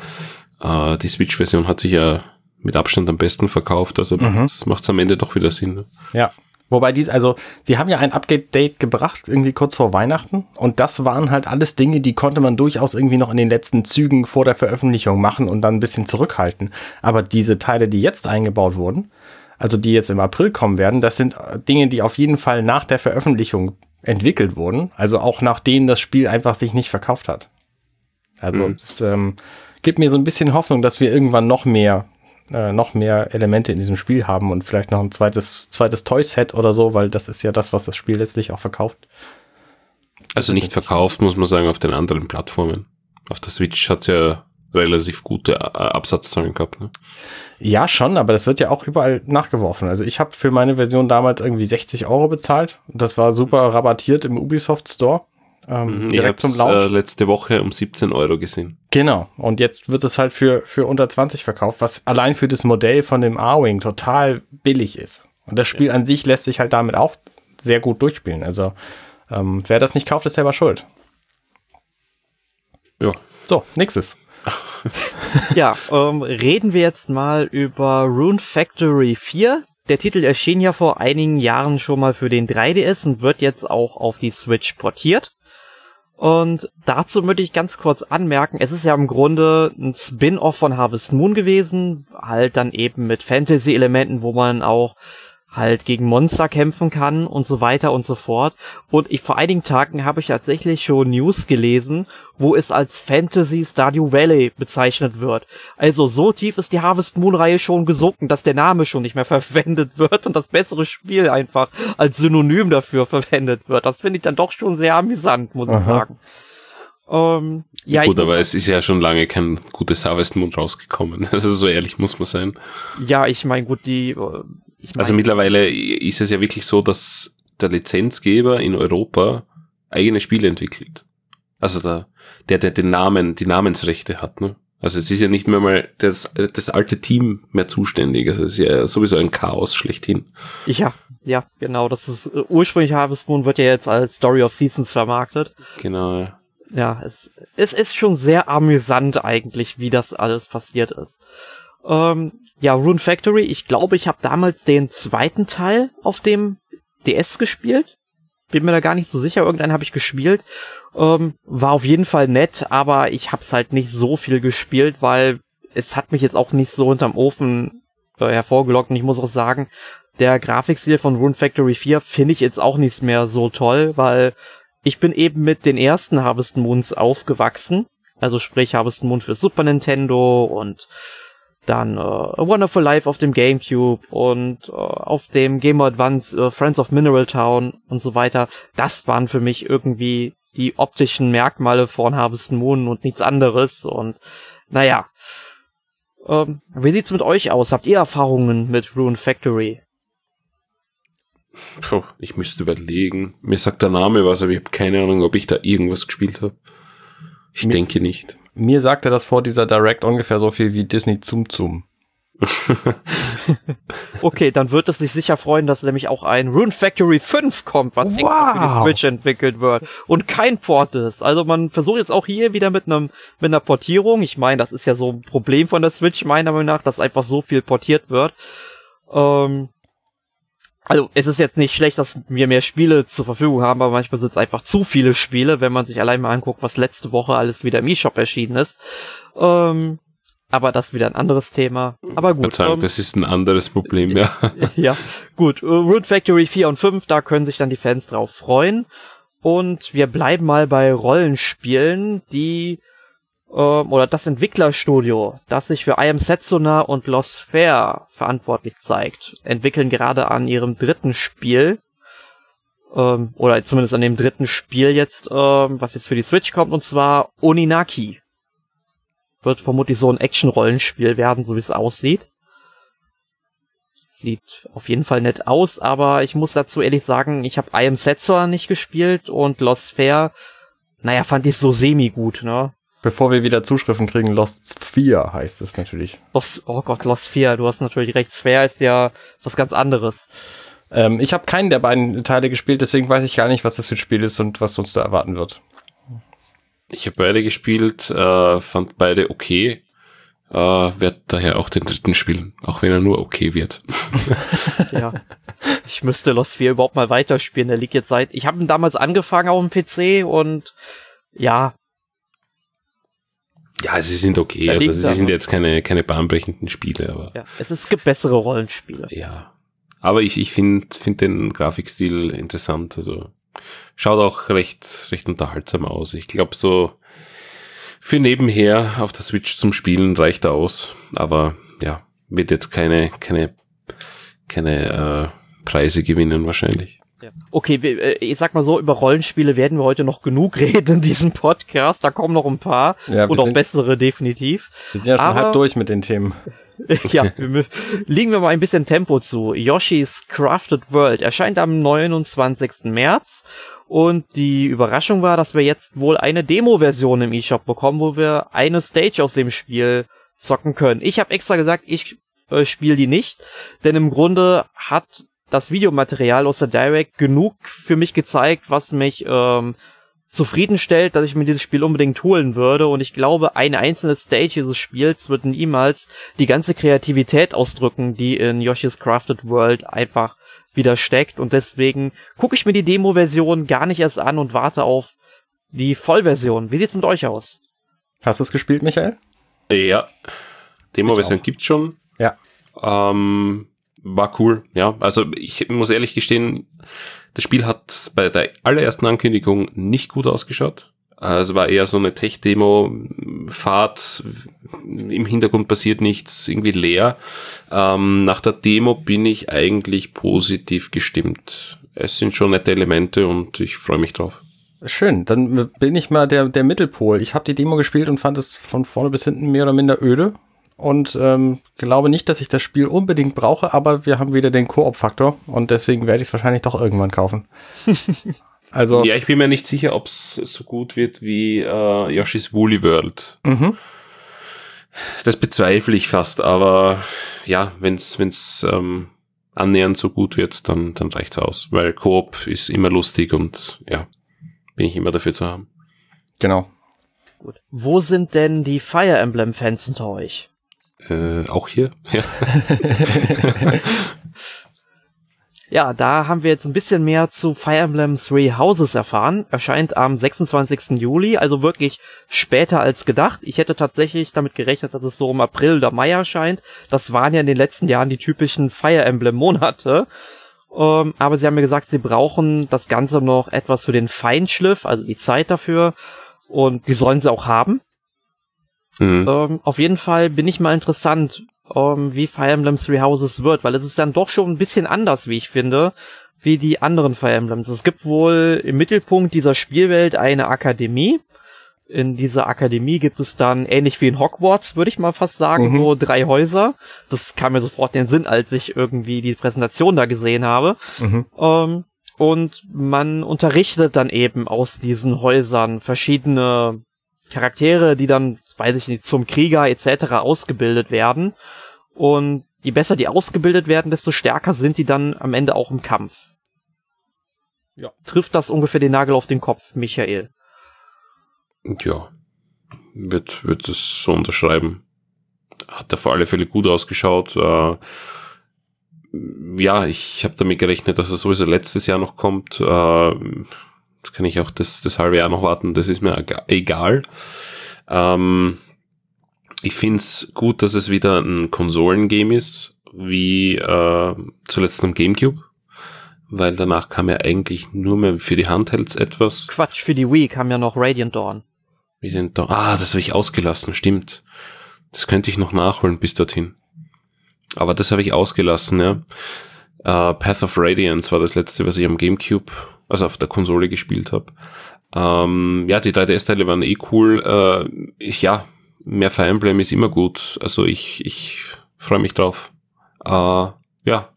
äh, die Switch-Version hat sich ja mit Abstand am besten verkauft. Also mhm. das macht es am Ende doch wieder Sinn. Ne?
Ja. Wobei dies, also, sie haben ja ein Update-Date gebracht, irgendwie kurz vor Weihnachten. Und das waren halt alles Dinge, die konnte man durchaus irgendwie noch in den letzten Zügen vor der Veröffentlichung machen und dann ein bisschen zurückhalten. Aber diese Teile, die jetzt eingebaut wurden, also die jetzt im April kommen werden, das sind Dinge, die auf jeden Fall nach der Veröffentlichung entwickelt wurden. Also auch nachdem das Spiel einfach sich nicht verkauft hat. Also, mhm. es ähm, gibt mir so ein bisschen Hoffnung, dass wir irgendwann noch mehr äh, noch mehr Elemente in diesem Spiel haben und vielleicht noch ein zweites, zweites Toy-Set oder so, weil das ist ja das, was das Spiel letztlich auch verkauft.
Also nicht verkauft, muss man sagen, auf den anderen Plattformen. Auf der Switch hat es ja relativ gute äh, Absatzzahlen gehabt. Ne?
Ja, schon, aber das wird ja auch überall nachgeworfen. Also ich habe für meine Version damals irgendwie 60 Euro bezahlt. Das war super rabattiert im Ubisoft Store.
Ähm, mhm, ich habe es äh, letzte Woche um 17 Euro gesehen.
Genau. Und jetzt wird es halt für, für unter 20 verkauft, was allein für das Modell von dem A-Wing total billig ist. Und das Spiel ja. an sich lässt sich halt damit auch sehr gut durchspielen. Also ähm, wer das nicht kauft, ist selber schuld.
Ja.
So, nächstes.
ja, ähm, reden wir jetzt mal über Rune Factory 4. Der Titel erschien ja vor einigen Jahren schon mal für den 3DS und wird jetzt auch auf die Switch portiert. Und dazu möchte ich ganz kurz anmerken, es ist ja im Grunde ein Spin-off von Harvest Moon gewesen, halt dann eben mit Fantasy-Elementen, wo man auch halt gegen Monster kämpfen kann und so weiter und so fort. Und ich vor einigen Tagen habe ich tatsächlich schon News gelesen, wo es als Fantasy Stardew Valley bezeichnet wird. Also so tief ist die Harvest Moon Reihe schon gesunken, dass der Name schon nicht mehr verwendet wird und das bessere Spiel einfach als Synonym dafür verwendet wird. Das finde ich dann doch schon sehr amüsant, muss Aha. ich sagen.
Ähm, ja, Gut, aber es ist ja schon lange kein gutes Harvest Moon rausgekommen. Also so ehrlich muss man sein.
Ja, ich meine, gut, die äh,
ich mein, also mittlerweile ist es ja wirklich so, dass der Lizenzgeber in Europa eigene Spiele entwickelt. Also der, der, der den Namen, die Namensrechte hat, ne? Also es ist ja nicht mehr mal das, das alte Team mehr zuständig. Also es ist ja sowieso ein Chaos schlechthin.
Ja, ja, genau. Das ist uh, ursprünglich Harvest Moon wird ja jetzt als Story of Seasons vermarktet.
Genau. Ja,
ja es, es ist schon sehr amüsant eigentlich, wie das alles passiert ist. Ähm, ja, Rune Factory, ich glaube, ich habe damals den zweiten Teil auf dem DS gespielt. Bin mir da gar nicht so sicher, irgendeinen habe ich gespielt. Ähm, war auf jeden Fall nett, aber ich hab's halt nicht so viel gespielt, weil es hat mich jetzt auch nicht so hinterm Ofen äh, hervorgelockt. Und ich muss auch sagen, der Grafikstil von Rune Factory 4 finde ich jetzt auch nicht mehr so toll, weil ich bin eben mit den ersten Harvest Moons aufgewachsen. Also sprich Harvest Moon für Super Nintendo und dann äh, A Wonderful Life auf dem GameCube und äh, auf dem Game Boy Advance äh, Friends of Mineral Town und so weiter. Das waren für mich irgendwie die optischen Merkmale von Harvest Moon und nichts anderes. Und naja, ähm, wie sieht's mit euch aus? Habt ihr Erfahrungen mit Rune Factory?
Puh, ich müsste überlegen. Mir sagt der Name was, aber ich habe keine Ahnung, ob ich da irgendwas gespielt habe. Ich Mir denke nicht.
Mir sagte das vor dieser Direct ungefähr so viel wie Disney Zoom Zoom.
okay, dann wird es sich sicher freuen, dass nämlich auch ein Rune Factory 5 kommt, was wow. für die Switch entwickelt wird und kein Port ist. Also man versucht jetzt auch hier wieder mit einem mit einer Portierung. Ich meine, das ist ja so ein Problem von der Switch meiner Meinung nach, dass einfach so viel portiert wird. Ähm, also es ist jetzt nicht schlecht, dass wir mehr Spiele zur Verfügung haben, aber manchmal sind es einfach zu viele Spiele, wenn man sich allein mal anguckt, was letzte Woche alles wieder im eShop erschienen ist. Ähm, aber das ist wieder ein anderes Thema. Aber gut.
Sagen, ähm, das ist ein anderes Problem, ja.
ja, gut. Root Factory 4 und 5, da können sich dann die Fans drauf freuen. Und wir bleiben mal bei Rollenspielen, die ähm, oder das Entwicklerstudio, das sich für I Am Setsuna und Lost Fair verantwortlich zeigt, entwickeln gerade an ihrem dritten Spiel ähm, oder zumindest an dem dritten Spiel jetzt, ähm, was jetzt für die Switch kommt, und zwar Oninaki. Wird vermutlich so ein Action-Rollenspiel werden, so wie es aussieht. Sieht auf jeden Fall nett aus, aber ich muss dazu ehrlich sagen, ich habe I Am Setsuna nicht gespielt und Lost Fair, naja, fand ich so semi gut, ne?
Bevor wir wieder Zuschriften kriegen, Lost Sphere heißt es natürlich.
Lost, oh Gott, Lost Sphere, du hast natürlich recht. Sphere ist ja was ganz anderes.
Ähm, ich habe keinen der beiden Teile gespielt, deswegen weiß ich gar nicht, was das für ein Spiel ist und was uns da erwarten wird.
Ich habe beide gespielt, äh, fand beide okay. Äh, werd daher auch den dritten spielen, auch wenn er nur okay wird.
ja. Ich müsste Lost Sphere überhaupt mal weiterspielen. Der liegt jetzt seit. Ich habe ihn damals angefangen auf dem PC und ja,
ja, sie sind okay. Also, sie sind jetzt keine, keine bahnbrechenden Spiele, aber.
Ja, es, ist, es gibt bessere Rollenspiele.
Ja. Aber ich, ich finde find den Grafikstil interessant. Also schaut auch recht, recht unterhaltsam aus. Ich glaube, so für nebenher auf der Switch zum Spielen reicht er aus. Aber ja, wird jetzt keine, keine, keine äh, Preise gewinnen wahrscheinlich.
Ja. Okay, äh, ich sag mal so, über Rollenspiele werden wir heute noch genug reden in diesem Podcast. Da kommen noch ein paar ja, und auch bessere definitiv.
Wir sind ja schon Aber, halb durch mit den Themen.
ja, wir, legen wir mal ein bisschen Tempo zu. Yoshi's Crafted World erscheint am 29. März und die Überraschung war, dass wir jetzt wohl eine Demo-Version im eShop bekommen, wo wir eine Stage aus dem Spiel zocken können. Ich habe extra gesagt, ich äh, spiele die nicht, denn im Grunde hat das Videomaterial aus der Direct genug für mich gezeigt, was mich ähm, zufriedenstellt, dass ich mir dieses Spiel unbedingt holen würde. Und ich glaube, eine einzelne Stage dieses Spiels wird niemals die ganze Kreativität ausdrücken, die in Yoshi's Crafted World einfach wieder steckt. Und deswegen gucke ich mir die Demo-Version gar nicht erst an und warte auf die Vollversion. Wie sieht's mit euch aus?
Hast du es gespielt, Michael?
Ja. Demo-Version gibt's schon.
Ja.
Ähm, war cool, ja. Also ich muss ehrlich gestehen, das Spiel hat bei der allerersten Ankündigung nicht gut ausgeschaut. Also war eher so eine Tech-Demo, Fahrt, im Hintergrund passiert nichts, irgendwie leer. Ähm, nach der Demo bin ich eigentlich positiv gestimmt. Es sind schon nette Elemente und ich freue mich drauf.
Schön, dann bin ich mal der, der Mittelpol. Ich habe die Demo gespielt und fand es von vorne bis hinten mehr oder minder öde und ähm, glaube nicht, dass ich das Spiel unbedingt brauche, aber wir haben wieder den Koop-Faktor und deswegen werde ich es wahrscheinlich doch irgendwann kaufen.
also ja, ich bin mir nicht sicher, ob es so gut wird wie äh, Yoshi's Woolly World. Mhm. Das bezweifle ich fast, aber ja, wenn es wenn's, ähm, annähernd so gut wird, dann, dann reicht's aus, weil Koop ist immer lustig und ja, bin ich immer dafür zu haben.
Genau.
Gut. Wo sind denn die Fire Emblem Fans unter euch?
Äh, auch hier? Ja.
ja, da haben wir jetzt ein bisschen mehr zu Fire Emblem Three Houses erfahren. Erscheint am 26. Juli, also wirklich später als gedacht. Ich hätte tatsächlich damit gerechnet, dass es so im April oder Mai erscheint. Das waren ja in den letzten Jahren die typischen Fire Emblem Monate. Ähm, aber sie haben mir gesagt, sie brauchen das Ganze noch etwas für den Feinschliff, also die Zeit dafür. Und die sollen sie auch haben. Mhm. Ähm, auf jeden Fall bin ich mal interessant, ähm, wie Fire Emblem Three Houses wird, weil es ist dann doch schon ein bisschen anders, wie ich finde, wie die anderen Fire Emblems. Es gibt wohl im Mittelpunkt dieser Spielwelt eine Akademie. In dieser Akademie gibt es dann, ähnlich wie in Hogwarts, würde ich mal fast sagen, mhm. so drei Häuser. Das kam mir sofort in den Sinn, als ich irgendwie die Präsentation da gesehen habe. Mhm. Ähm, und man unterrichtet dann eben aus diesen Häusern verschiedene Charaktere, die dann, weiß ich nicht, zum Krieger etc. ausgebildet werden. Und je besser die ausgebildet werden, desto stärker sind die dann am Ende auch im Kampf. Ja. Trifft das ungefähr den Nagel auf den Kopf, Michael?
Ja, wird, wird es so unterschreiben. Hat auf alle Fälle gut ausgeschaut. Äh, ja, ich habe damit gerechnet, dass er sowieso letztes Jahr noch kommt. Äh, das kann ich auch das, das halbe Jahr noch warten, das ist mir egal. Ähm, ich find's gut, dass es wieder ein Konsolengame ist, wie äh, zuletzt am Gamecube. Weil danach kam ja eigentlich nur mehr für die Handhelds etwas.
Quatsch, für die Wii kam ja noch Radiant Dawn.
Radiant Dawn. Ah, das habe ich ausgelassen, stimmt. Das könnte ich noch nachholen bis dorthin. Aber das habe ich ausgelassen, ja. Uh, Path of Radiance war das letzte, was ich am Gamecube also auf der Konsole gespielt habe. Ähm, ja, die 3DS-Teile waren eh cool. Äh, ich, ja, mehr Fire Emblem ist immer gut. Also ich, ich freue mich drauf. Äh, ja,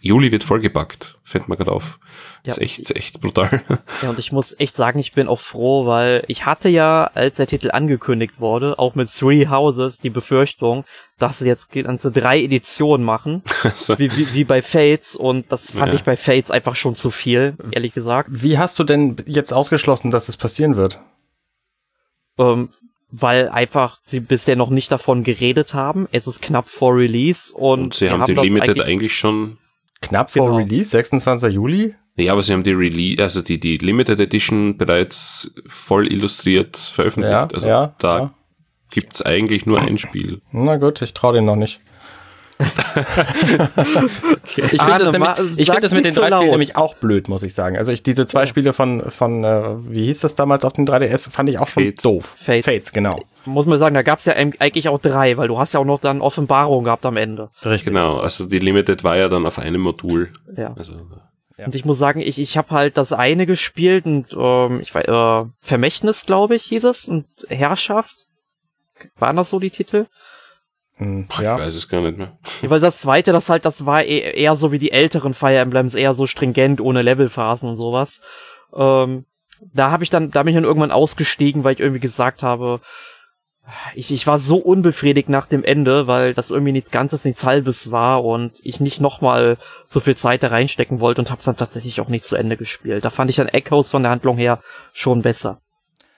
Juli wird vollgepackt, fällt mir gerade auf. Ja. ist echt, echt brutal.
Ja, und ich muss echt sagen, ich bin auch froh, weil ich hatte ja, als der Titel angekündigt wurde, auch mit Three Houses die Befürchtung, dass sie jetzt ganze drei Editionen machen, so. wie, wie, wie bei Fates und das fand ja. ich bei Fates einfach schon zu viel, ehrlich gesagt.
Wie hast du denn jetzt ausgeschlossen, dass es passieren wird?
Ähm, weil einfach sie bisher noch nicht davon geredet haben. Es ist knapp vor Release und,
und sie haben, haben die Limited eigentlich, eigentlich schon
knapp vor genau. Release, 26. Juli.
Ja, aber sie haben die Release, also die, die Limited Edition bereits voll illustriert veröffentlicht. Ja, also ja, da ja. gibt's eigentlich nur ein Spiel.
Na gut, ich traue den noch nicht. okay. Ich finde das, nämlich, ich find das mit den drei Spielen nämlich auch blöd, muss ich sagen. Also ich diese zwei Spiele von, von äh, wie hieß das damals auf dem 3DS, fand ich auch schon Fates. doof.
Fates. Fates, genau. Muss man sagen, da gab's ja eigentlich auch drei, weil du hast ja auch noch dann Offenbarung gehabt am Ende.
Richtig. Genau, also die Limited war ja dann auf einem Modul.
Ja. Also, ja. Und ich muss sagen, ich, ich habe halt das eine gespielt und ähm, ich weiß, äh, Vermächtnis, glaube ich, hieß es, und Herrschaft. Waren das so die Titel?
Hm, ja. Ich weiß es gar nicht mehr.
Ja, weil das zweite, das halt, das war eher, eher so wie die älteren Fire Emblems, eher so stringent, ohne Levelphasen und sowas. Ähm, da habe ich dann, da bin ich dann irgendwann ausgestiegen, weil ich irgendwie gesagt habe, ich, ich war so unbefriedigt nach dem Ende, weil das irgendwie nichts Ganzes, nichts Halbes war und ich nicht nochmal so viel Zeit da reinstecken wollte und hab's dann tatsächlich auch nicht zu Ende gespielt. Da fand ich dann Echoes von der Handlung her schon besser.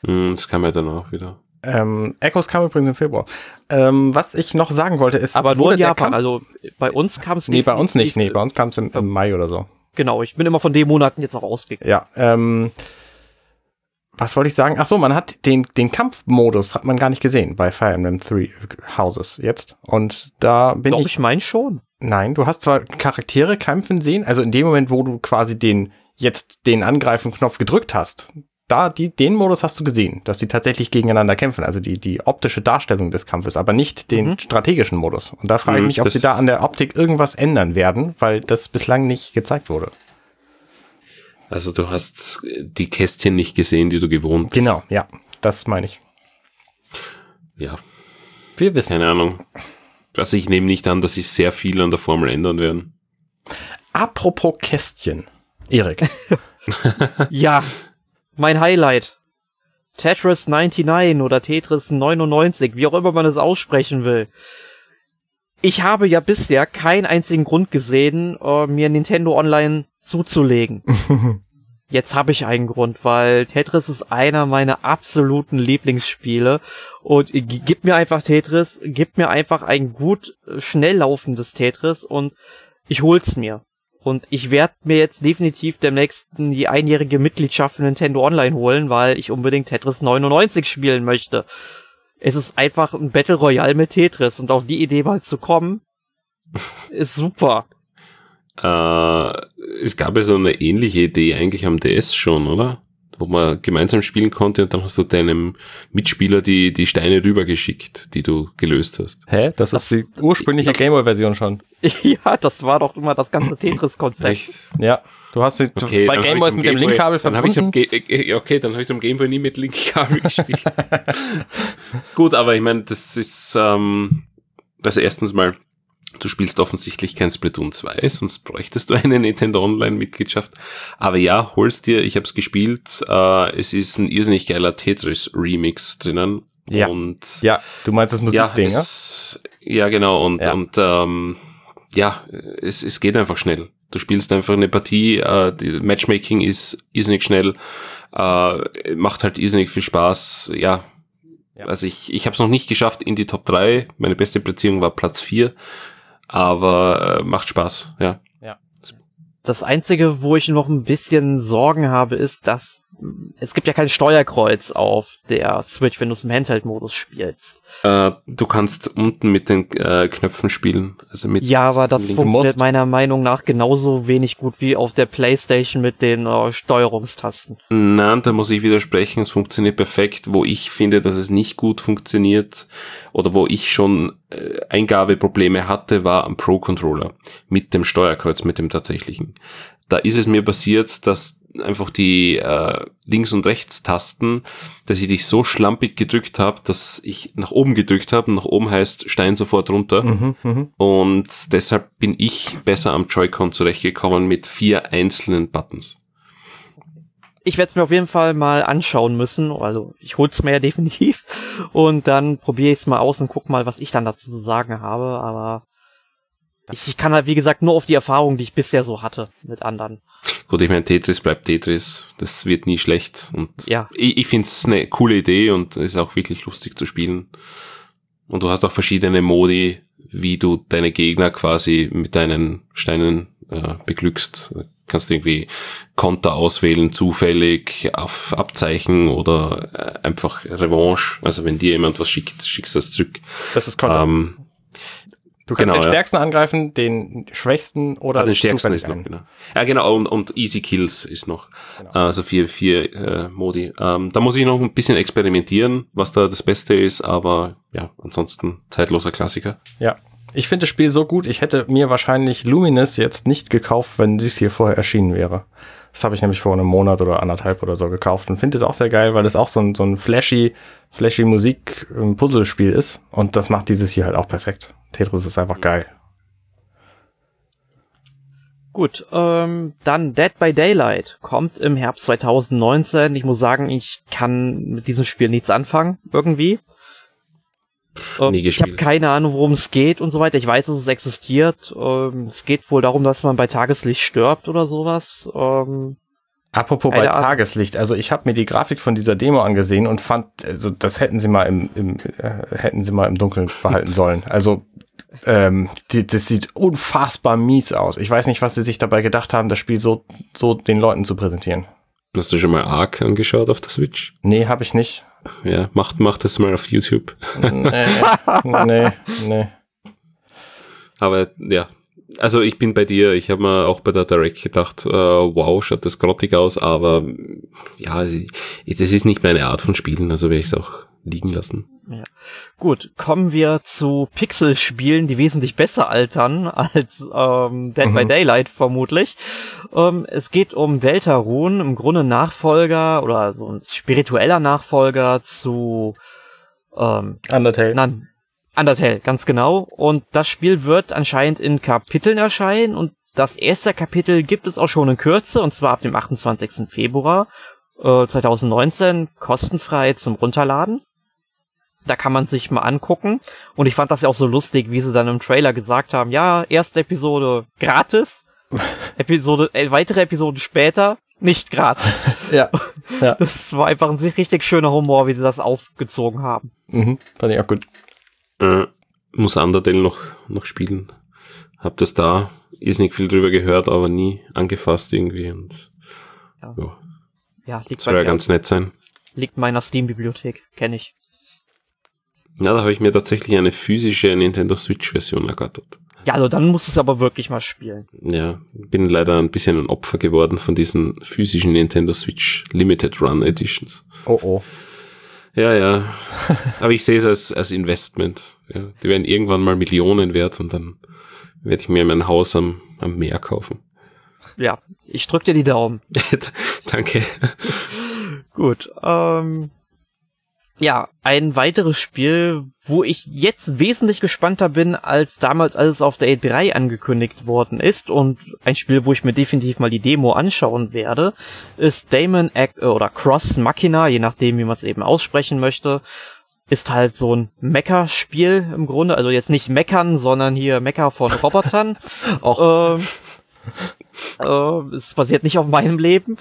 Mm, das kam ja dann auch wieder.
Ähm, Echoes kam übrigens im Februar. Ähm, was ich noch sagen wollte ist,
aber nur in Japan. Also bei uns kam es
Nee, bei uns nicht. Nee, bei uns kam es im, im Mai oder so.
Genau, ich bin immer von den Monaten jetzt auch ausgegangen.
Ja, ähm, was wollte ich sagen? Ach so, man hat den, den Kampfmodus hat man gar nicht gesehen bei Fire Emblem Three Houses jetzt. Und da bin
Doch,
ich.
ich mein schon.
Nein, du hast zwar Charaktere kämpfen sehen, also in dem Moment, wo du quasi den, jetzt den Angreifen-Knopf gedrückt hast, da, die, den Modus hast du gesehen, dass sie tatsächlich gegeneinander kämpfen, also die, die optische Darstellung des Kampfes, aber nicht den
Mhm.
strategischen Modus. Und da frage ich
Mhm,
mich, ob sie da an der Optik irgendwas ändern werden, weil das bislang nicht gezeigt wurde.
Also du hast die Kästchen nicht gesehen, die du gewohnt bist.
Genau, ja, das meine ich.
Ja,
Wir wissen.
keine Ahnung. Also ich nehme nicht an, dass sie sehr viel an der Formel ändern werden.
Apropos Kästchen. Erik.
Ja, mein Highlight. Tetris 99 oder Tetris 99, wie auch immer man es aussprechen will. Ich habe ja bisher keinen einzigen Grund gesehen, äh, mir Nintendo Online zuzulegen. Jetzt habe ich einen Grund, weil Tetris ist einer meiner absoluten Lieblingsspiele und gib mir einfach Tetris, gib mir einfach ein gut äh, schnell laufendes Tetris und ich hol's mir. Und ich werde mir jetzt definitiv demnächst die einjährige Mitgliedschaft für Nintendo Online holen, weil ich unbedingt Tetris 99 spielen möchte. Es ist einfach ein Battle Royale mit Tetris und auf die Idee mal zu kommen, ist super.
Äh, es gab ja so eine ähnliche Idee eigentlich am DS schon, oder? Wo man gemeinsam spielen konnte und dann hast du deinem Mitspieler die, die Steine rübergeschickt, die du gelöst hast.
Hä? Das,
Das-
ist die ursprüngliche Gameboy-Version schon.
ja, das war doch immer das ganze Tetris-Konzept.
Echt?
Ja. Du hast die
Okay,
zwei Gameboys mit dem
Gameboy-
Linkkabel verbunden.
Ga- äh, Okay, dann habe ich am Gameboy nie mit Linkkabel gespielt. Gut, aber ich meine, das ist, ähm, also erstens mal, du spielst offensichtlich kein Splatoon 2, sonst bräuchtest du eine Nintendo Online-Mitgliedschaft. Aber ja, holst dir, ich habe es gespielt, äh, es ist ein irrsinnig geiler Tetris-Remix drinnen.
Ja.
Und
Ja, du meinst das Musikding, ja?
es, ja, genau. Und,
Ja.
und ähm, ja, es, es geht einfach schnell. Du spielst einfach eine Partie, äh, die Matchmaking ist irrsinnig schnell, äh, macht halt irrsinnig viel Spaß. Ja,
Ja.
also ich, ich habe es noch nicht geschafft in die Top 3. Meine beste Platzierung war Platz 4. Aber äh, macht Spaß, ja.
Das einzige, wo ich noch ein bisschen Sorgen habe, ist, dass es gibt ja kein Steuerkreuz auf der Switch, wenn du es im Handheld-Modus spielst.
Äh, du kannst unten mit den äh, Knöpfen spielen. Also mit
Ja, aber das funktioniert
musst-
meiner Meinung nach genauso wenig gut wie auf der Playstation mit den äh, Steuerungstasten.
Nein, da muss ich widersprechen. Es funktioniert perfekt. Wo ich finde, dass es nicht gut funktioniert oder wo ich schon äh, Eingabeprobleme hatte, war am Pro-Controller mit dem Steuerkreuz, mit dem tatsächlichen. Da ist es mir passiert, dass einfach die äh, Links- und Rechts-Tasten, dass ich dich so schlampig gedrückt habe, dass ich nach oben gedrückt habe. Nach oben heißt Stein sofort runter.
Mhm, mhm.
Und deshalb bin ich besser am Joy-Con zurechtgekommen mit vier einzelnen Buttons.
Ich werde es mir auf jeden Fall mal anschauen müssen. Also ich hol's mir ja definitiv. Und dann probiere ich es mal aus und guck mal, was ich dann dazu zu sagen habe. Aber ich, ich kann halt, wie gesagt, nur auf die Erfahrung, die ich bisher so hatte mit anderen.
Gut, ich meine, Tetris bleibt Tetris. Das wird nie schlecht. Und
Ja.
ich, ich finde es eine coole Idee und es ist auch wirklich lustig zu spielen. Und du hast auch verschiedene Modi, wie du deine Gegner quasi mit deinen Steinen äh, beglückst. Du kannst irgendwie Konter auswählen, zufällig, auf Abzeichen oder äh, einfach Revanche. Also wenn dir jemand was schickt, schickst du das zurück.
Das ist Konter.
Ähm,
du kannst
genau,
den
ja.
stärksten angreifen, den schwächsten oder
Ah, den stärksten ist noch, genau. Ja, genau, und, und Easy Kills ist noch.
Genau.
Also vier, vier äh, Modi. Ähm, da muss ich noch ein bisschen experimentieren, was da das Beste ist, aber ja, ansonsten zeitloser Klassiker.
Ja. Ich finde das Spiel so gut, ich hätte mir wahrscheinlich Luminous jetzt nicht gekauft, wenn dies hier vorher erschienen wäre. Das habe ich nämlich vor einem Monat oder anderthalb oder so gekauft und finde es auch sehr geil, weil es auch so ein, so ein flashy, flashy Musik-Puzzlespiel ist. Und das macht dieses hier halt auch perfekt. Tetris ist einfach geil.
Gut, ähm, dann Dead by Daylight kommt im Herbst 2019. Ich muss sagen, ich kann mit diesem Spiel nichts anfangen, irgendwie. Ähm, ich habe keine Ahnung, worum es geht und so weiter. Ich weiß, dass es existiert. Ähm, es geht wohl darum, dass man bei Tageslicht stirbt oder sowas. Ähm,
Apropos bei. Tageslicht, also ich habe mir die Grafik von dieser Demo angesehen und fand, also das hätten sie mal im, im äh, hätten sie mal im Dunkeln behalten sollen. Also ähm, die, das sieht unfassbar mies aus. Ich weiß nicht, was sie sich dabei gedacht haben, das Spiel so so den Leuten zu präsentieren.
Hast du schon mal Ark angeschaut auf der Switch?
Nee, habe ich nicht.
Ja, macht, macht das mal auf YouTube.
Nee, nee, nee.
Aber ja, also ich bin bei dir. Ich habe mir auch bei der Direct gedacht, äh, wow, schaut das grottig aus, aber ja, das ist nicht meine Art von Spielen, also werde ich es auch liegen lassen.
Ja. Gut, kommen wir zu Pixel-Spielen, die wesentlich besser altern als ähm, Dead mhm. by Daylight vermutlich. Ähm, es geht um Deltarune, im Grunde Nachfolger oder so ein spiritueller Nachfolger zu
ähm, Undertale.
Nein, Undertale, ganz genau. Und das Spiel wird anscheinend in Kapiteln erscheinen und das erste Kapitel gibt es auch schon in Kürze und zwar ab dem 28. Februar äh, 2019 kostenfrei zum Runterladen. Da kann man sich mal angucken. Und ich fand das ja auch so lustig, wie sie dann im Trailer gesagt haben, ja, erste Episode gratis, Episode, äh, weitere Episoden später nicht gratis.
ja, ja.
Das war einfach ein richtig schöner Humor, wie sie das aufgezogen haben.
Mhm, fand ich auch gut.
Äh, muss Undertale noch, noch spielen. Hab das da, ist nicht viel drüber gehört, aber nie angefasst irgendwie und
ja. ja. ja
liegt Soll ja ganz nett sein.
Liegt meiner Steam-Bibliothek, kenne ich.
Ja, da habe ich mir tatsächlich eine physische Nintendo Switch-Version ergattert.
Ja, also dann musst du es aber wirklich mal spielen.
Ja, bin leider ein bisschen ein Opfer geworden von diesen physischen Nintendo Switch Limited Run Editions.
Oh oh.
Ja, ja. Aber ich sehe es als, als Investment. Ja, die werden irgendwann mal Millionen wert und dann werde ich mir mein Haus am, am Meer kaufen.
Ja, ich drück dir die Daumen.
Danke.
Gut. Ähm, ja, ein weiteres Spiel, wo ich jetzt wesentlich gespannter bin als damals, als es auf der E3 angekündigt worden ist und ein Spiel, wo ich mir definitiv mal die Demo anschauen werde, ist Damon Act oder Cross Machina, je nachdem, wie man es eben aussprechen möchte. Ist halt so ein Mecha-Spiel im Grunde, also jetzt nicht Meckern, sondern hier Mecha von Robotern.
Auch.
Ähm, äh, es basiert nicht auf meinem Leben.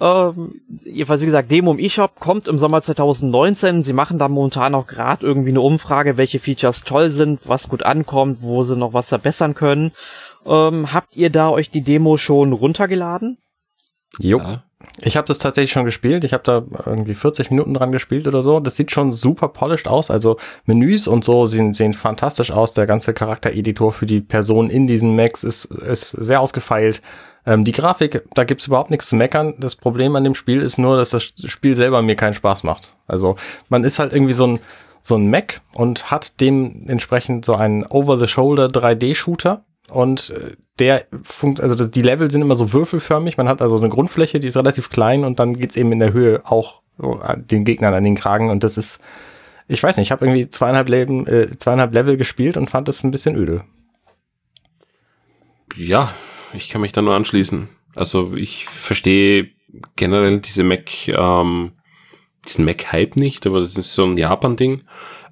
Ähm, jedenfalls, wie gesagt, Demo im eShop kommt im Sommer 2019. Sie machen da momentan auch gerade irgendwie eine Umfrage, welche Features toll sind, was gut ankommt, wo sie noch was verbessern können. Ähm, habt ihr da euch die Demo schon runtergeladen?
Jo. Ja. Ich habe das tatsächlich schon gespielt. Ich habe da irgendwie 40 Minuten dran gespielt oder so. Das sieht schon super polished aus. Also Menüs und so sehen, sehen fantastisch aus. Der ganze Charaktereditor für die Person in diesen Macs ist, ist sehr ausgefeilt. Ähm, die Grafik, da gibt's überhaupt nichts zu meckern. Das Problem an dem Spiel ist nur, dass das Spiel selber mir keinen Spaß macht. Also man ist halt irgendwie so ein, so ein Mac und hat dementsprechend so einen Over-the-Shoulder 3D-Shooter und äh, der funkt, also die Level sind immer so würfelförmig. Man hat also eine Grundfläche, die ist relativ klein und dann geht's eben in der Höhe auch so den Gegnern an den Kragen und das ist, ich weiß nicht, ich habe irgendwie zweieinhalb, Leben, äh, zweieinhalb Level gespielt und fand das ein bisschen öde.
Ja, ich kann mich da nur anschließen. Also ich verstehe generell diese Mac, ähm, diesen Mac-Hype nicht, aber das ist so ein Japan-Ding.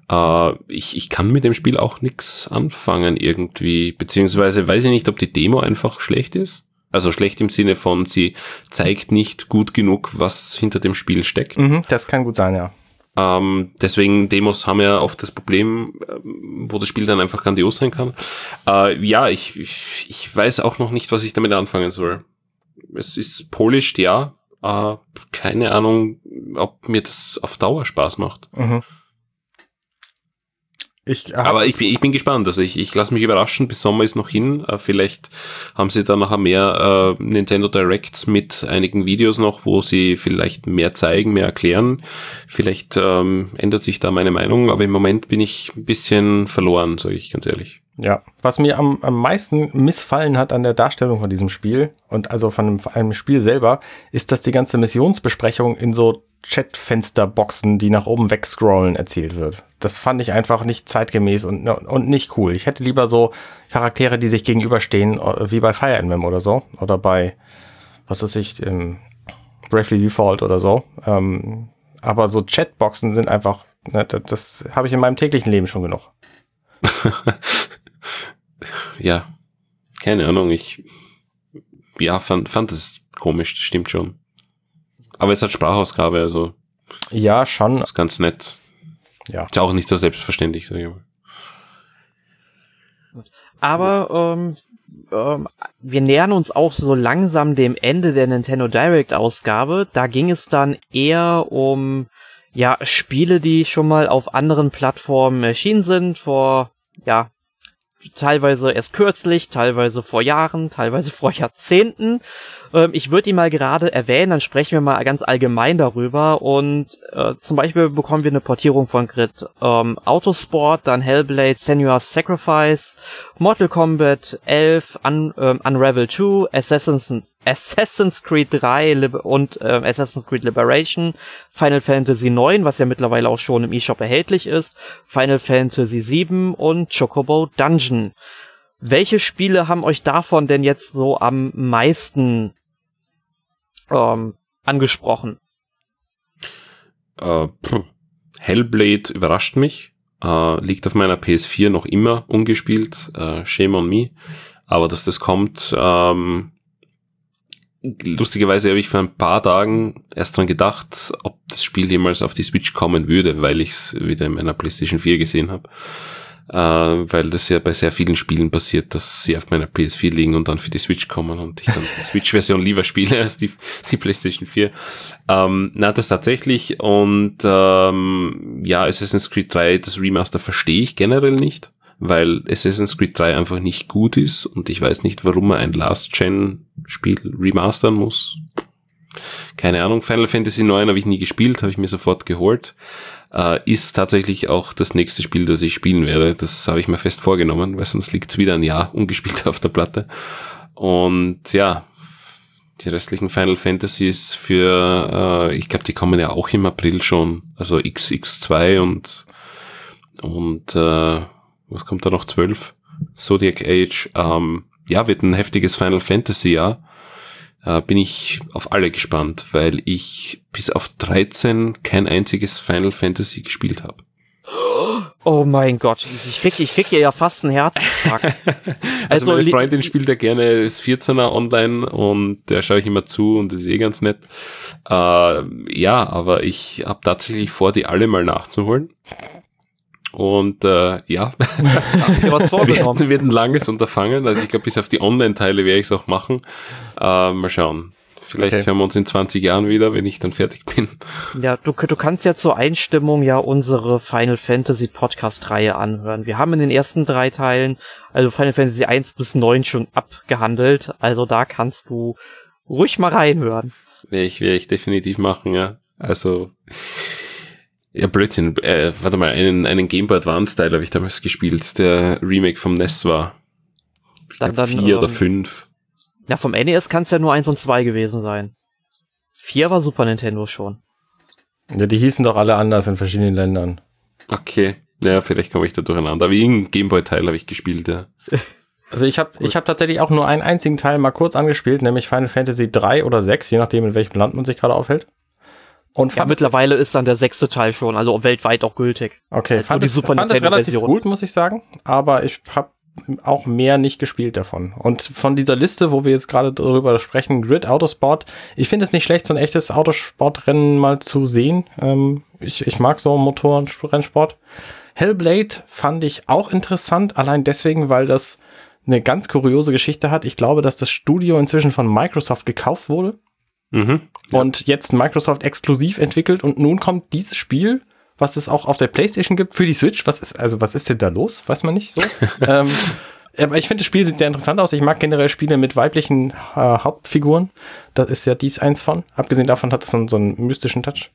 Äh, ich, ich kann mit dem Spiel auch nichts anfangen irgendwie, beziehungsweise weiß ich nicht, ob die Demo einfach schlecht ist. Also schlecht im Sinne von, sie zeigt nicht gut genug, was hinter dem Spiel steckt.
Mhm, das kann gut sein, ja.
Ähm, deswegen Demos haben ja oft das Problem, ähm, wo das Spiel dann einfach grandios sein kann. Äh, ja, ich, ich, ich weiß auch noch nicht, was ich damit anfangen soll. Es ist polished, ja. Äh, keine Ahnung, ob mir das auf Dauer Spaß macht. Mhm. Ich Aber ich bin, ich bin gespannt. Also ich, ich lasse mich überraschen. Bis Sommer ist noch hin. Äh, vielleicht haben sie da nachher mehr äh, Nintendo Directs mit einigen Videos noch, wo sie vielleicht mehr zeigen, mehr erklären. Vielleicht ähm, ändert sich da meine Meinung. Aber im Moment bin ich ein bisschen verloren, sage ich ganz ehrlich.
Ja, was mir am, am meisten missfallen hat an der Darstellung von diesem Spiel und also von einem, einem Spiel selber, ist, dass die ganze Missionsbesprechung in so Chatfensterboxen, die nach oben wegscrollen, erzählt wird. Das fand ich einfach nicht zeitgemäß und, und nicht cool. Ich hätte lieber so Charaktere, die sich gegenüberstehen, äh, wie bei Fire Emblem oder so. Oder bei, was weiß ich, ähm, Bravely Default oder so. Ähm, aber so Chatboxen sind einfach, ne, das, das habe ich in meinem täglichen Leben schon genug.
ja, keine Ahnung, ich ja, fand, fand es komisch, das stimmt schon. Aber es hat Sprachausgabe, also.
Ja, schon.
Ist ganz nett.
Ja.
Ist auch nicht so selbstverständlich, sag ich mal.
Aber ähm, ähm, wir nähern uns auch so langsam dem Ende der Nintendo Direct Ausgabe. Da ging es dann eher um ja Spiele, die schon mal auf anderen Plattformen erschienen sind vor ja teilweise erst kürzlich, teilweise vor Jahren, teilweise vor Jahrzehnten. Ähm, ich würde die mal gerade erwähnen, dann sprechen wir mal ganz allgemein darüber. Und äh, zum Beispiel bekommen wir eine Portierung von Grid ähm, Autosport, dann Hellblade, Senua's Sacrifice, Mortal Kombat 11, Un ähm, Unravel 2, Assassin's Assassin's Creed 3 Lib und äh, Assassin's Creed Liberation, Final Fantasy 9, was ja mittlerweile auch schon im eShop erhältlich ist, Final Fantasy 7 und Chocobo Dungeon. Welche Spiele haben euch davon denn jetzt so am meisten ähm, angesprochen?
Äh, Hellblade überrascht mich. Äh, liegt auf meiner PS4 noch immer ungespielt. Äh, shame on me. Aber dass das kommt, ähm, lustigerweise habe ich vor ein paar Tagen erst dran gedacht, ob das Spiel jemals auf die Switch kommen würde, weil ich es wieder in meiner PlayStation 4 gesehen habe. Äh, weil das ja bei sehr vielen Spielen passiert, dass sie auf meiner PS4 liegen und dann für die Switch kommen und ich dann die Switch-Version lieber spiele als die, die PlayStation 4. Ähm, na, das tatsächlich und ähm, ja, Assassin's Creed 3, das Remaster verstehe ich generell nicht weil Assassin's Creed 3 einfach nicht gut ist und ich weiß nicht, warum man ein Last-Gen-Spiel remastern muss. Keine Ahnung, Final Fantasy 9 habe ich nie gespielt, habe ich mir sofort geholt. Äh, ist tatsächlich auch das nächste Spiel, das ich spielen werde. Das habe ich mir fest vorgenommen, weil sonst liegt es wieder ein Jahr ungespielt auf der Platte. Und ja, die restlichen Final Fantasies für, äh, ich glaube, die kommen ja auch im April schon. Also XX2 und und äh, was kommt da noch? 12? Zodiac Age. Ähm, ja, wird ein heftiges Final Fantasy Jahr. Äh, bin ich auf alle gespannt, weil ich bis auf 13 kein einziges Final Fantasy gespielt habe.
Oh mein Gott, ich krieg, ich krieg hier ja fast einen Herzinfarkt.
also, also meine Freundin spielt ja gerne das 14er online und der schaue ich immer zu und das ist eh ganz nett. Äh, ja, aber ich habe tatsächlich vor, die alle mal nachzuholen. Und äh, ja, das wird, wird ein langes Unterfangen. Also ich glaube, bis auf die Online-Teile werde ich es auch machen. Äh, mal schauen. Vielleicht okay. hören wir uns in 20 Jahren wieder, wenn ich dann fertig bin.
Ja, du, du kannst ja zur Einstimmung ja unsere Final Fantasy Podcast-Reihe anhören. Wir haben in den ersten drei Teilen, also Final Fantasy 1 bis 9 schon abgehandelt. Also da kannst du ruhig mal reinhören.
Werde ich, werde ich definitiv machen, ja. Also ja, Blödsinn. Äh, warte mal, einen, einen Game Boy Advance Teil habe ich damals gespielt, der Remake vom NES war. Ich dann, glaub, vier ähm, oder fünf.
Ja, vom NES kann es ja nur eins und zwei gewesen sein. Vier war Super Nintendo schon.
Ja, die hießen doch alle anders in verschiedenen Ländern.
Okay. Ja, vielleicht komme ich da durcheinander. Aber irgendein Gameboy-Teil habe ich gespielt, ja.
Also ich habe ich hab tatsächlich auch nur einen einzigen Teil mal kurz angespielt, nämlich Final Fantasy 3 oder 6, je nachdem in welchem Land man sich gerade aufhält.
Und ja, mittlerweile ist dann der sechste Teil schon, also weltweit auch gültig.
Okay, also fand, die Super fand Nintendo relativ Version. gut, muss ich sagen. Aber ich habe auch mehr nicht gespielt davon. Und von dieser Liste, wo wir jetzt gerade darüber sprechen, Grid Autosport, ich finde es nicht schlecht, so ein echtes Autosportrennen mal zu sehen. Ähm, ich, ich mag so Motorrennsport. Hellblade fand ich auch interessant, allein deswegen, weil das eine ganz kuriose Geschichte hat. Ich glaube, dass das Studio inzwischen von Microsoft gekauft wurde Mhm, ja. Und jetzt Microsoft exklusiv entwickelt und nun kommt dieses Spiel, was es auch auf der PlayStation gibt, für die Switch. Was ist, also was ist denn da los? Weiß man nicht so. ähm, aber ich finde, das Spiel sieht sehr interessant aus. Ich mag generell Spiele mit weiblichen äh, Hauptfiguren. Das ist ja dies eins von. Abgesehen davon hat es so, so einen mystischen Touch.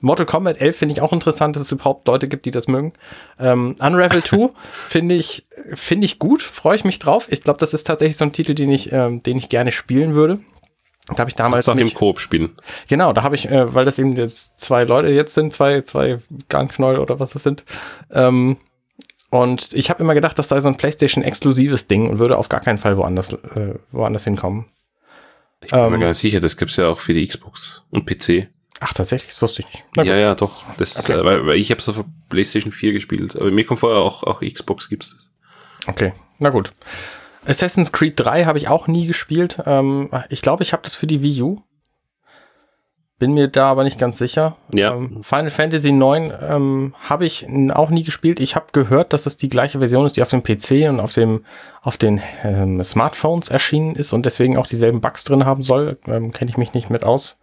Mortal Kombat 11 finde ich auch interessant, dass es überhaupt Leute gibt, die das mögen. Ähm, Unravel 2 finde ich, finde ich gut, freue ich mich drauf. Ich glaube, das ist tatsächlich so ein Titel, den ich, ähm, den ich gerne spielen würde. Da habe ich damals
auch im Koop spielen.
Genau, da habe ich, äh, weil das eben jetzt zwei Leute jetzt sind, zwei zwei Garnknäuel oder was das sind. Ähm, und ich habe immer gedacht, das sei so ein PlayStation exklusives Ding und würde auf gar keinen Fall woanders äh, woanders hinkommen.
Ich bin ähm, mir ganz sicher, das gibt's ja auch für die Xbox und PC.
Ach, tatsächlich, das wusste ich nicht.
Ja, ja, doch. Das, okay. äh, weil, weil ich habe es auf PlayStation 4 gespielt, aber mir kommt vorher auch auch Xbox gibt's das.
Okay, na gut. Assassin's Creed 3 habe ich auch nie gespielt. Ähm, ich glaube, ich habe das für die Wii U. bin mir da aber nicht ganz sicher.
Ja.
Ähm, Final Fantasy IX ähm, habe ich auch nie gespielt. Ich habe gehört, dass es die gleiche Version ist, die auf dem PC und auf dem auf den ähm, Smartphones erschienen ist und deswegen auch dieselben Bugs drin haben soll. Ähm, Kenne ich mich nicht mit aus.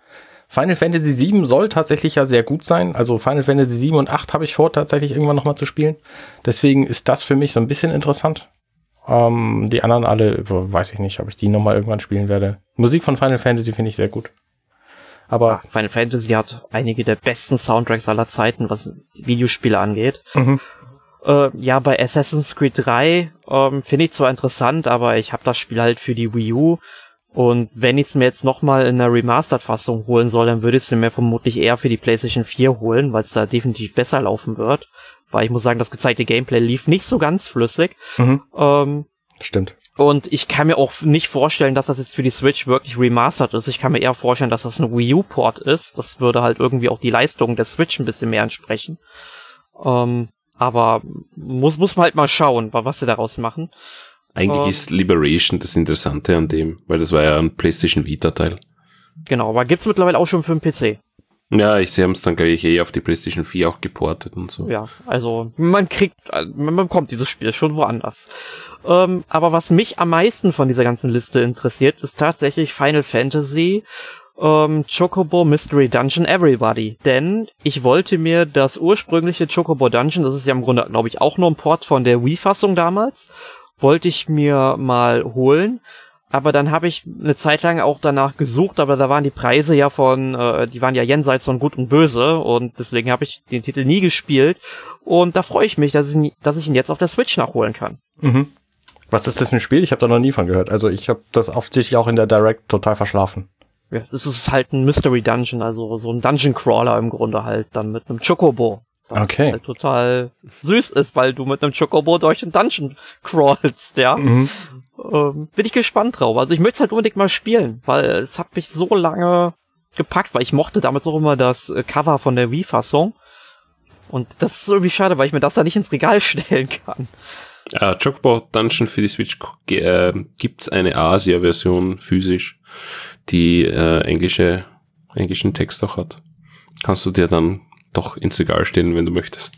Final Fantasy VII soll tatsächlich ja sehr gut sein. Also Final Fantasy 7 und 8 habe ich vor, tatsächlich irgendwann nochmal zu spielen. Deswegen ist das für mich so ein bisschen interessant. Ähm, die anderen alle, weiß ich nicht, ob ich die nochmal irgendwann spielen werde. Musik von Final Fantasy finde ich sehr gut. Aber
Final Fantasy hat einige der besten Soundtracks aller Zeiten, was Videospiele angeht.
Mhm.
Äh, ja, bei Assassin's Creed 3 ähm, finde ich zwar interessant, aber ich habe das Spiel halt für die Wii U. Und wenn ich es mir jetzt nochmal in einer Remastered-Fassung holen soll, dann würde ich es mir vermutlich eher für die PlayStation 4 holen, weil es da definitiv besser laufen wird. Weil ich muss sagen, das gezeigte Gameplay lief nicht so ganz flüssig.
Mhm.
Ähm,
stimmt.
und ich kann mir auch nicht vorstellen, dass das jetzt für die Switch wirklich remastered ist. Ich kann mir eher vorstellen, dass das ein Wii U-Port ist. Das würde halt irgendwie auch die Leistung der Switch ein bisschen mehr entsprechen. Ähm, aber muss, muss man halt mal schauen, wa- was sie daraus machen.
Eigentlich
Ähm.
ist Liberation das Interessante an dem, weil das war ja ein PlayStation Vita-Teil.
Genau, aber gibt's mittlerweile auch schon für den PC.
Ja, ich sie haben es dann gleich eh auf die PlayStation 4 auch geportet und so.
Ja, also man kriegt, man bekommt dieses Spiel schon woanders. Ähm, aber was mich am meisten von dieser ganzen Liste interessiert, ist tatsächlich Final Fantasy ähm, Chocobo Mystery Dungeon Everybody. Denn ich wollte mir das ursprüngliche Chocobo Dungeon, das ist ja im Grunde, glaube ich, auch nur ein Port von der Wii-Fassung damals, wollte ich mir mal holen. Aber dann habe ich eine Zeit lang auch danach gesucht, aber da waren die Preise ja von, äh, die waren ja jenseits von Gut und Böse und deswegen habe ich den Titel nie gespielt. Und da freue ich mich, dass ich, ihn- dass ich ihn jetzt auf der Switch nachholen kann.
Mhm. Was ist das für ein Spiel? Ich habe da noch nie von gehört. Also ich habe das offensichtlich auch in der Direct total verschlafen.
Ja, das ist halt ein Mystery Dungeon, also so ein Dungeon Crawler im Grunde halt, dann mit einem Chocobo. Was
Okay.
halt total süß ist, weil du mit einem Chocobo durch den Dungeon crawlst, ja.
Mhm.
ähm, bin ich gespannt drauf. Also ich möchte es halt unbedingt mal spielen, weil es hat mich so lange gepackt, weil ich mochte damals auch immer das äh, Cover von der Wii-Fassung. Und das ist irgendwie schade, weil ich mir das da nicht ins Regal stellen kann.
Äh, Chocobo Dungeon für die Switch äh, gibt's eine Asia-Version physisch, die äh, englische, englischen Text auch hat. Kannst du dir dann doch ins Regal stellen, wenn du möchtest.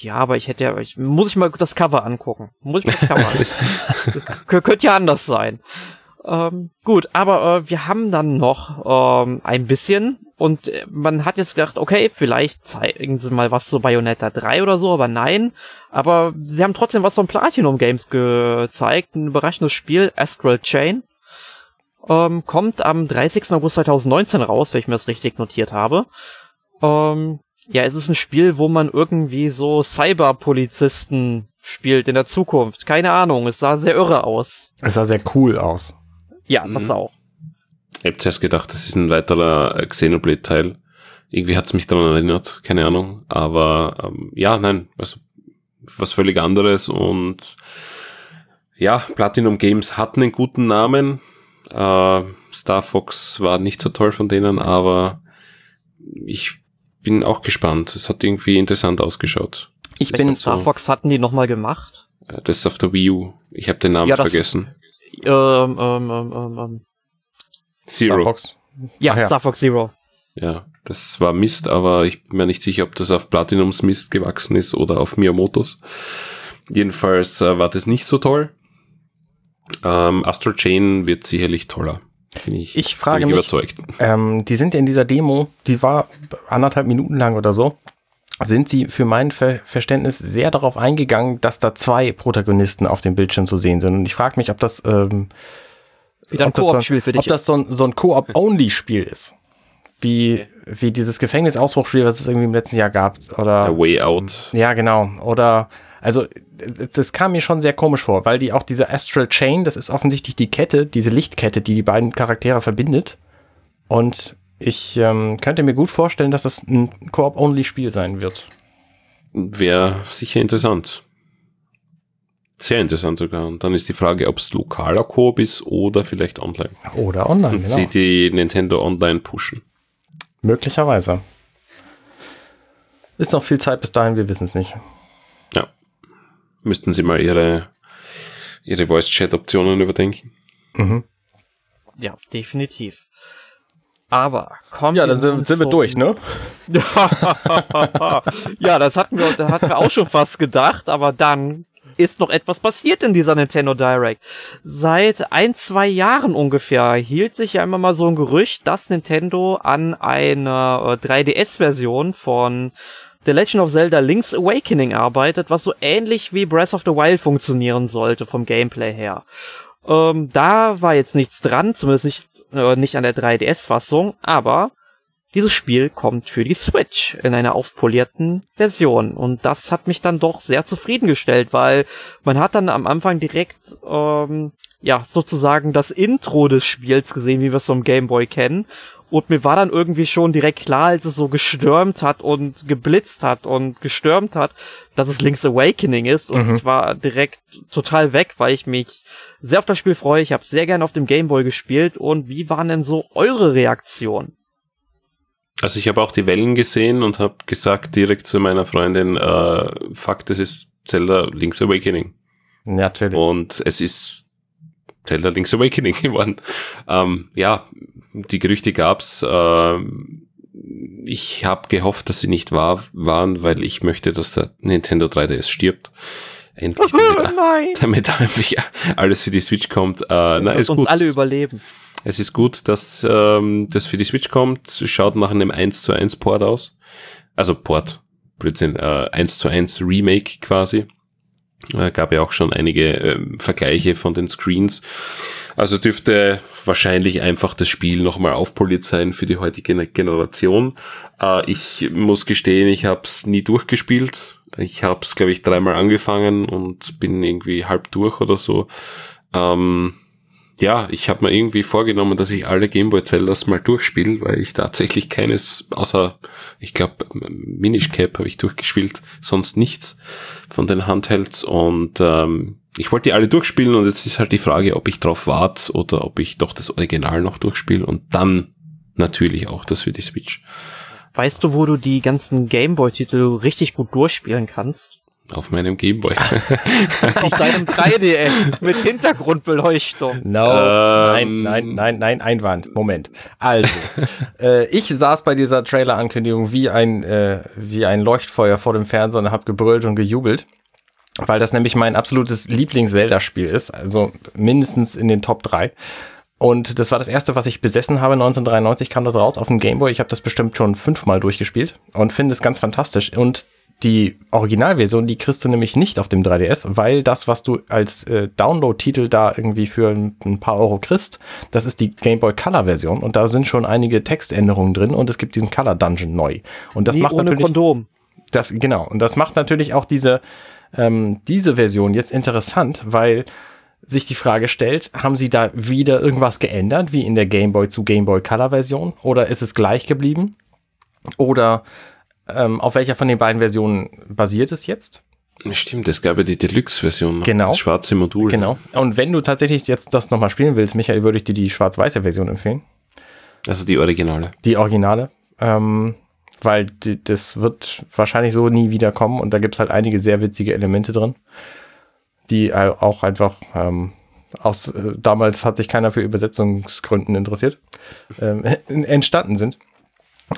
Ja, aber ich hätte ja, ich, muss ich mal das Cover angucken. Muss ich mir das Cover angucken. Kö- Könnte ja anders sein. Ähm, gut, aber äh, wir haben dann noch ähm, ein bisschen und äh, man hat jetzt gedacht, okay, vielleicht zeigen sie mal was zu Bayonetta 3 oder so, aber nein. Aber sie haben trotzdem was von Platinum Games gezeigt. Ein überraschendes Spiel, Astral Chain. Ähm, kommt am 30. August 2019 raus, wenn ich mir das richtig notiert habe. Ähm, ja, es ist ein Spiel, wo man irgendwie so Cyberpolizisten spielt in der Zukunft. Keine Ahnung, es sah sehr irre aus.
Es sah sehr cool aus.
Ja,
Mhm.
das auch.
Ich hab zuerst gedacht, das ist ein weiterer äh, Xenoblade-Teil. Irgendwie hat's mich daran erinnert, keine Ahnung. Aber ähm, ja, nein, also was völlig anderes und ja, Platinum Games hatten einen guten Namen. Äh, Star Fox war nicht so toll von denen, aber ich bin auch gespannt. Es hat irgendwie interessant ausgeschaut.
Ich bin
wird
Star
so-
Fox hatten die nochmal gemacht.
Äh, Das ist auf der Wii U. Ich habe den Namen
Ja, das-
vergessen.
Ähm, ähm, ähm, ähm, ähm.
Zero.
Star Fox.
Ja,
Ach ja.
Star Fox Zero.
Ja, das war Mist, aber ich bin mir nicht sicher, ob das auf Platinums Mist gewachsen ist oder auf Miyamotos. Jedenfalls äh, war das nicht so toll. Ähm, Astral Chain wird sicherlich toller. Bin ich,
Ich frage
bin ich
mich-
überzeugt.
Ähm, die sind ja in dieser Demo, die war anderthalb Minuten lang oder so, sind sie für mein Ver Verständnis sehr darauf eingegangen, dass da zwei Protagonisten auf dem Bildschirm zu sehen sind. Und ich frage mich, ob das, ähm,
Wieder ein
ob das, so,
Koop-Spiel für dich.
ob das so ein, so ein Koop-Only-Spiel ist. Wie, wie dieses Gefängnisausbruchspiel, was es irgendwie im letzten Jahr gab. Oder
A Way Out.
Ja, genau. Oder, also, das kam mir schon sehr komisch vor, weil die auch diese Astral Chain, das ist offensichtlich die Kette, diese Lichtkette, die die beiden Charaktere verbindet. Und ich ähm, könnte mir gut vorstellen, dass das ein Koop-Only-Spiel sein wird.
Wäre sicher interessant. Sehr interessant sogar. Und dann ist die Frage, ob es lokaler Koop ist oder vielleicht online.
Oder online,
Und
genau.
sie die Nintendo Online pushen.
Möglicherweise. Ist noch viel Zeit bis dahin, wir wissen es nicht.
Müssten sie mal ihre, ihre Voice-Chat-Optionen überdenken.
Mhm.
Ja, definitiv. Aber kommen
Ja, da sind, sind wir durch, ne?
ja, das hatten wir, da hatten wir auch schon fast gedacht, aber dann ist noch etwas passiert in dieser Nintendo Direct. Seit ein, zwei Jahren ungefähr hielt sich ja immer mal so ein Gerücht, dass Nintendo an einer äh, 3DS-Version von The Legend of Zelda Link's Awakening arbeitet, was so ähnlich wie Breath of the Wild funktionieren sollte vom Gameplay her. Ähm, da war jetzt nichts dran, zumindest nicht, äh, nicht an der 3DS-Fassung, aber dieses Spiel kommt für die Switch in einer aufpolierten Version. Und das hat mich dann doch sehr zufriedengestellt, weil man hat dann am Anfang direkt, ähm, ja, sozusagen das Intro des Spiels gesehen, wie wir es vom Game Boy kennen. Und mir war dann irgendwie schon direkt klar, als es so gestürmt hat und geblitzt hat und gestürmt hat, dass es Link's Awakening ist. Und ich war direkt total weg, weil ich mich sehr auf das Spiel freue. Ich habe sehr gerne auf dem Game Boy gespielt. Und wie waren denn so eure Reaktionen?
Also ich habe auch die Wellen gesehen und habe gesagt direkt zu meiner Freundin, äh, fuck, das ist Zelda Link's Awakening.
Natürlich.
Und es ist Zelda Link's Awakening geworden. Ähm, ja, die Gerüchte gab's. ähm, ich habe gehofft, dass sie nicht wahr waren, weil ich möchte, dass der Nintendo 3DS stirbt. Endlich, damit,
Nein!
damit einfach alles für die Switch kommt. Äh, na, ist
uns
gut.
alle überleben.
Es ist gut, dass ähm, das für die Switch kommt. Schaut nach einem 1 zu 1 Port aus. Also Port, Blödsinn, äh, 1 zu 1 Remake quasi. Äh, gab ja auch schon einige ähm, Vergleiche von den Screens. Also dürfte wahrscheinlich einfach das Spiel nochmal aufpoliert sein für die heutige Generation. Äh, ich muss gestehen, ich habe es nie durchgespielt. Ich habe es, glaube ich, dreimal angefangen und bin irgendwie halb durch oder so. Ähm, ja, ich habe mir irgendwie vorgenommen, dass ich alle Gameboy Zeldas mal durchspiele, weil ich tatsächlich keines, außer, ich glaube, Minish Cap habe ich durchgespielt, sonst nichts von den Handhelds und ähm, ich wollte die alle durchspielen und jetzt ist halt die Frage, ob ich drauf warte oder ob ich doch das Original noch durchspiele und dann natürlich auch das für die Switch.
Weißt du, wo du die ganzen Gameboy-Titel richtig gut durchspielen kannst?
Auf meinem Gameboy.
Auf deinem 3DS mit Hintergrundbeleuchtung.
No,
Ähm,
nein, nein, nein, nein, Einwand. Moment. Also, äh, ich saß bei dieser Trailer-Ankündigung wie ein, äh, wie ein Leuchtfeuer vor dem Fernseher und habe gebrüllt und gejubelt, weil das nämlich mein absolutes Lieblings-Zelda-Spiel ist, also mindestens in den Top 3. Und das war das erste, was ich besessen habe. 1993 kam das raus auf dem Gameboy. Ich habe das bestimmt schon fünfmal durchgespielt und finde es ganz fantastisch. Und die Originalversion, die kriegst du nämlich nicht auf dem 3DS, weil das, was du als äh, Download-Titel da irgendwie für ein, ein paar Euro kriegst, das ist die Game Boy Color-Version und da sind schon einige Textänderungen drin und es gibt diesen Color Dungeon neu. Und das
Nie
macht
ohne
natürlich
Kondom.
das genau und das macht natürlich auch diese ähm, diese Version jetzt interessant, weil sich die Frage stellt, haben sie da wieder irgendwas geändert, wie in der Game Boy zu Game Boy Color Version oder ist es gleich geblieben? Oder ähm, auf welcher von den beiden Versionen basiert es jetzt?
Stimmt, es gab ja die Deluxe-Version, noch,
Genau.
das schwarze Modul.
Genau. Und wenn du tatsächlich jetzt das nochmal spielen willst, Michael, würde ich dir die schwarz-weiße Version empfehlen.
Also die Originale.
Die Originale. Ähm, weil die, das wird wahrscheinlich so nie wieder kommen und da gibt's halt einige sehr witzige Elemente drin, die auch einfach ähm, aus äh, damals hat sich keiner für Übersetzungsgründen interessiert, ähm, entstanden sind.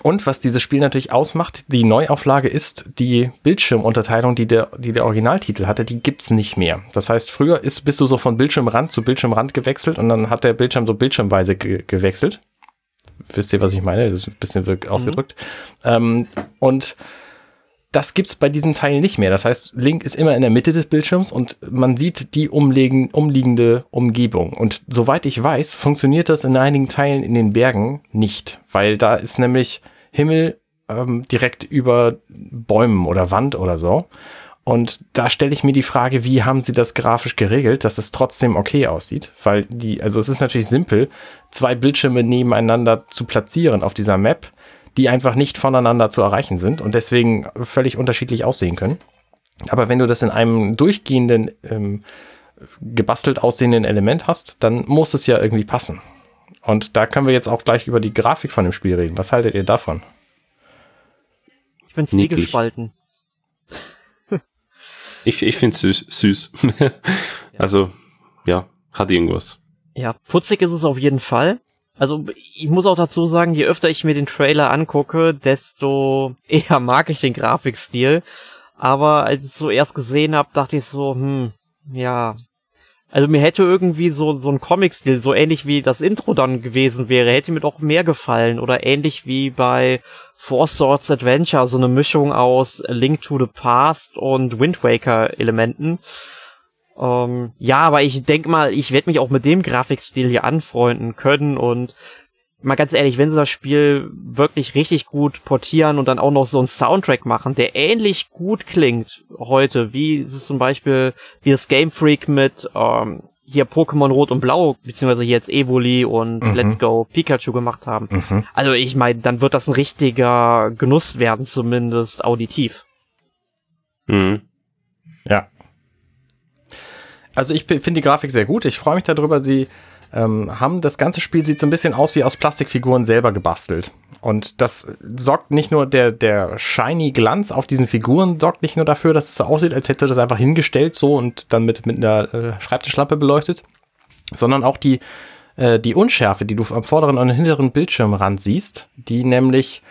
Und was dieses Spiel natürlich ausmacht, die Neuauflage ist die Bildschirmunterteilung, die der, die der Originaltitel hatte, die gibt's nicht mehr. Das heißt, früher ist, bist du so von Bildschirmrand zu Bildschirmrand gewechselt und dann hat der Bildschirm so bildschirmweise ge gewechselt. Wisst ihr, was ich meine? Das ist ein bisschen wirk- ausgedrückt. Ähm, und das gibt's bei diesem Teil nicht mehr. Das heißt, Link ist immer in der Mitte des Bildschirms und man sieht die umlegen, umliegende Umgebung. Und soweit ich weiß, funktioniert das in einigen Teilen in den Bergen nicht, weil da ist nämlich Himmel ähm, direkt über Bäumen oder Wand oder so. Und da stelle ich mir die Frage, wie haben sie das grafisch geregelt, dass es trotzdem okay aussieht? Weil die, also es ist natürlich simpel, zwei Bildschirme nebeneinander zu platzieren auf dieser Map, die einfach nicht voneinander zu erreichen sind und deswegen völlig unterschiedlich aussehen können. Aber wenn du das in einem durchgehenden, ähm, gebastelt aussehenden Element hast, dann muss es ja irgendwie passen. Und da können wir jetzt auch gleich über die Grafik von dem Spiel reden. Was haltet ihr davon?
Ich bin
Niedlich.
zwiegespalten.
Ich, ich finde süß. süß. also, ja, hat irgendwas.
Ja, putzig ist es auf jeden Fall. Also ich muss auch dazu sagen, je öfter ich mir den Trailer angucke, desto eher mag ich den Grafikstil. Aber als ich es so erst gesehen habe, dachte ich so, hm, ja. Also mir hätte irgendwie so, so ein Comic-Stil, so ähnlich wie das Intro dann gewesen wäre, hätte mir doch mehr gefallen. Oder ähnlich wie bei Four Swords Adventure, so eine Mischung aus Link to the Past und Wind Waker Elementen. Ähm, ja, aber ich denk mal, ich werde mich auch mit dem Grafikstil hier anfreunden können und mal ganz ehrlich, wenn sie das Spiel wirklich richtig gut portieren und dann auch noch so einen Soundtrack machen, der ähnlich gut klingt heute, wie es zum Beispiel, wie das Game Freak mit ähm, hier Pokémon Rot und Blau, beziehungsweise hier jetzt Evoli und mhm. Let's Go Pikachu gemacht haben. Mhm. Also ich meine, dann wird das ein richtiger Genuss werden, zumindest auditiv.
Mhm. Ja. Also ich finde die Grafik sehr gut. Ich freue mich darüber. Sie ähm, haben das ganze Spiel sieht so ein bisschen aus wie aus Plastikfiguren selber gebastelt. Und das sorgt nicht nur der, der shiny Glanz auf diesen Figuren, sorgt nicht nur dafür, dass es so aussieht, als hätte das einfach hingestellt so und dann mit, mit einer äh, Schreibtischlampe beleuchtet, sondern auch die, äh, die Unschärfe, die du am vorderen und hinteren Bildschirmrand siehst, die nämlich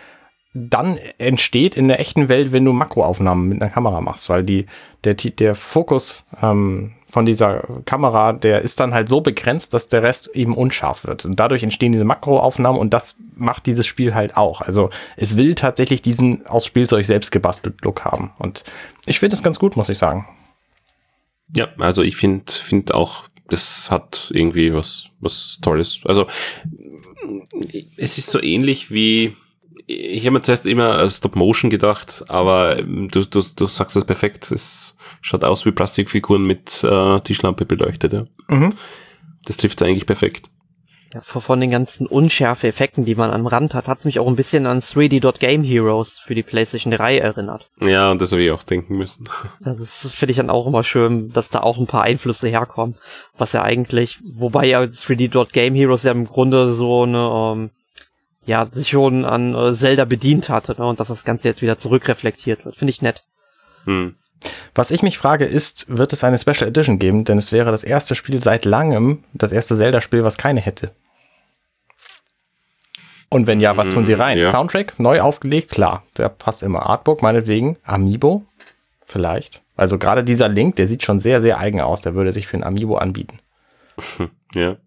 dann entsteht in der echten Welt, wenn du Makroaufnahmen mit einer Kamera machst, weil die, der, der Fokus ähm, von dieser Kamera, der ist dann halt so begrenzt, dass der Rest eben unscharf wird. Und dadurch entstehen diese Makroaufnahmen und das macht dieses Spiel halt auch. Also es will tatsächlich diesen aus Spielzeug selbst gebastelt Look haben. Und ich finde das ganz gut, muss ich sagen.
Ja, also ich finde find auch, das hat irgendwie was, was Tolles. Also es ist so ähnlich wie ich habe mir zuerst immer Stop Motion gedacht, aber du, du, du sagst es perfekt. Es schaut aus wie Plastikfiguren mit äh, Tischlampe beleuchtet. Ja. Mhm. Das trifft eigentlich perfekt.
Ja, von den ganzen Unschärfe-Effekten, die man am Rand hat, hat es mich auch ein bisschen an 3D.Game Heroes für die PlayStation 3 erinnert.
Ja, und das habe ich auch denken müssen.
Das, das finde ich dann auch immer schön, dass da auch ein paar Einflüsse herkommen, was ja eigentlich, wobei ja 3D.Game Heroes ja im Grunde so eine ähm, ja, sich schon an äh, Zelda bedient hatte ne, und dass das Ganze jetzt wieder zurückreflektiert wird. Finde ich nett.
Hm. Was ich mich frage ist, wird es eine Special Edition geben? Denn es wäre das erste Spiel seit langem, das erste Zelda-Spiel, was keine hätte. Und wenn ja, was tun sie hm, rein? Ja. Soundtrack neu aufgelegt, klar, der passt immer. Artbook meinetwegen, Amiibo vielleicht. Also gerade dieser Link, der sieht schon sehr, sehr eigen aus. Der würde sich für ein Amiibo anbieten.
Ja.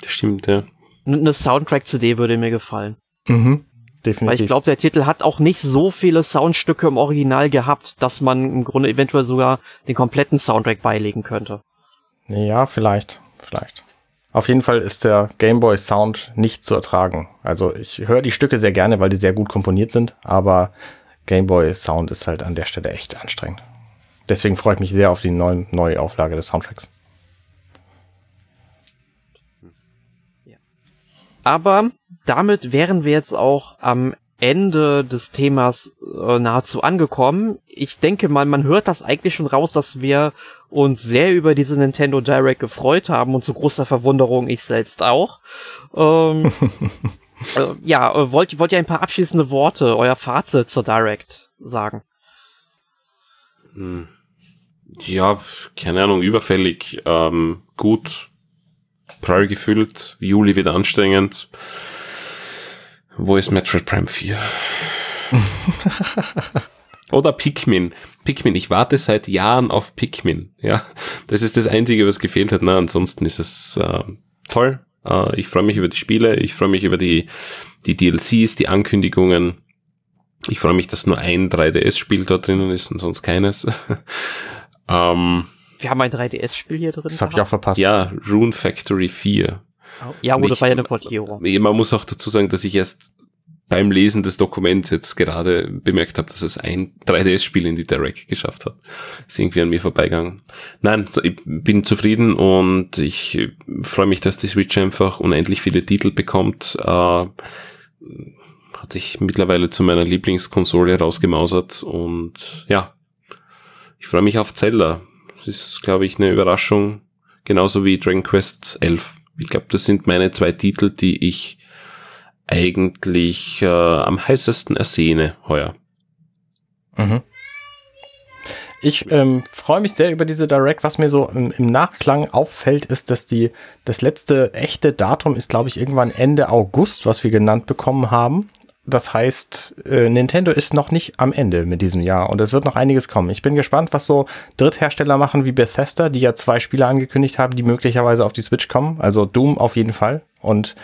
Das stimmt, ja
eine Soundtrack-CD würde mir gefallen.
Mhm. Definitiv.
Weil ich glaube, der Titel hat auch nicht so viele Soundstücke im Original gehabt, dass man im Grunde eventuell sogar den kompletten Soundtrack beilegen könnte.
Ja, vielleicht, vielleicht. Auf jeden Fall ist der Gameboy Sound nicht zu ertragen. Also ich höre die Stücke sehr gerne, weil die sehr gut komponiert sind, aber Gameboy Sound ist halt an der Stelle echt anstrengend. Deswegen freue ich mich sehr auf die neuen, neue Auflage des Soundtracks.
Aber damit wären wir jetzt auch am Ende des Themas äh, nahezu angekommen. Ich denke mal, man hört das eigentlich schon raus, dass wir uns sehr über diese Nintendo Direct gefreut haben und zu großer Verwunderung ich selbst auch. Ähm, äh, ja, äh, wollt, wollt ihr ein paar abschließende Worte, euer Fazit zur Direct sagen?
Hm. Ja, keine Ahnung, überfällig. Ähm, gut, prall gefüllt, Juli wieder anstrengend. Wo ist Metroid Prime 4? Oder Pikmin. Pikmin. Ich warte seit Jahren auf Pikmin. Ja, das ist das Einzige, was gefehlt hat. Na, ansonsten ist es äh, toll. Äh, ich freue mich über die Spiele. Ich freue mich über die, die DLCs, die Ankündigungen. Ich freue mich, dass nur ein 3DS-Spiel dort drinnen ist und sonst keines.
ähm, wir haben ein 3DS-Spiel hier drin.
Das habe ich auch verpasst.
Ja, Rune Factory 4.
Ja, gut, das war ja eine Portierung.
Man muss auch dazu sagen, dass ich erst beim Lesen des Dokuments jetzt gerade bemerkt habe, dass es ein 3DS-Spiel in die Direct geschafft hat. ist irgendwie an mir vorbeigegangen. Nein, so, ich bin zufrieden und ich freue mich, dass die Switch einfach unendlich viele Titel bekommt. Äh, hat sich mittlerweile zu meiner Lieblingskonsole rausgemausert und ja, ich freue mich auf Zelda. Ist, glaube ich, eine Überraschung. Genauso wie Dragon Quest 11. Ich glaube, das sind meine zwei Titel, die ich eigentlich äh, am heißesten ersehne heuer.
Mhm. Ich ähm, freue mich sehr über diese Direct. Was mir so im, im, Nachklang auffällt, ist, dass die das letzte echte Datum ist, glaube ich, irgendwann Ende August, was wir genannt bekommen haben. Das heißt, äh, Nintendo ist noch nicht am Ende mit diesem Jahr und es wird noch einiges kommen. Ich bin gespannt, was so Dritthersteller machen wie Bethesda, die ja zwei Spiele angekündigt haben, die möglicherweise auf die Switch kommen. Also Doom auf jeden Fall und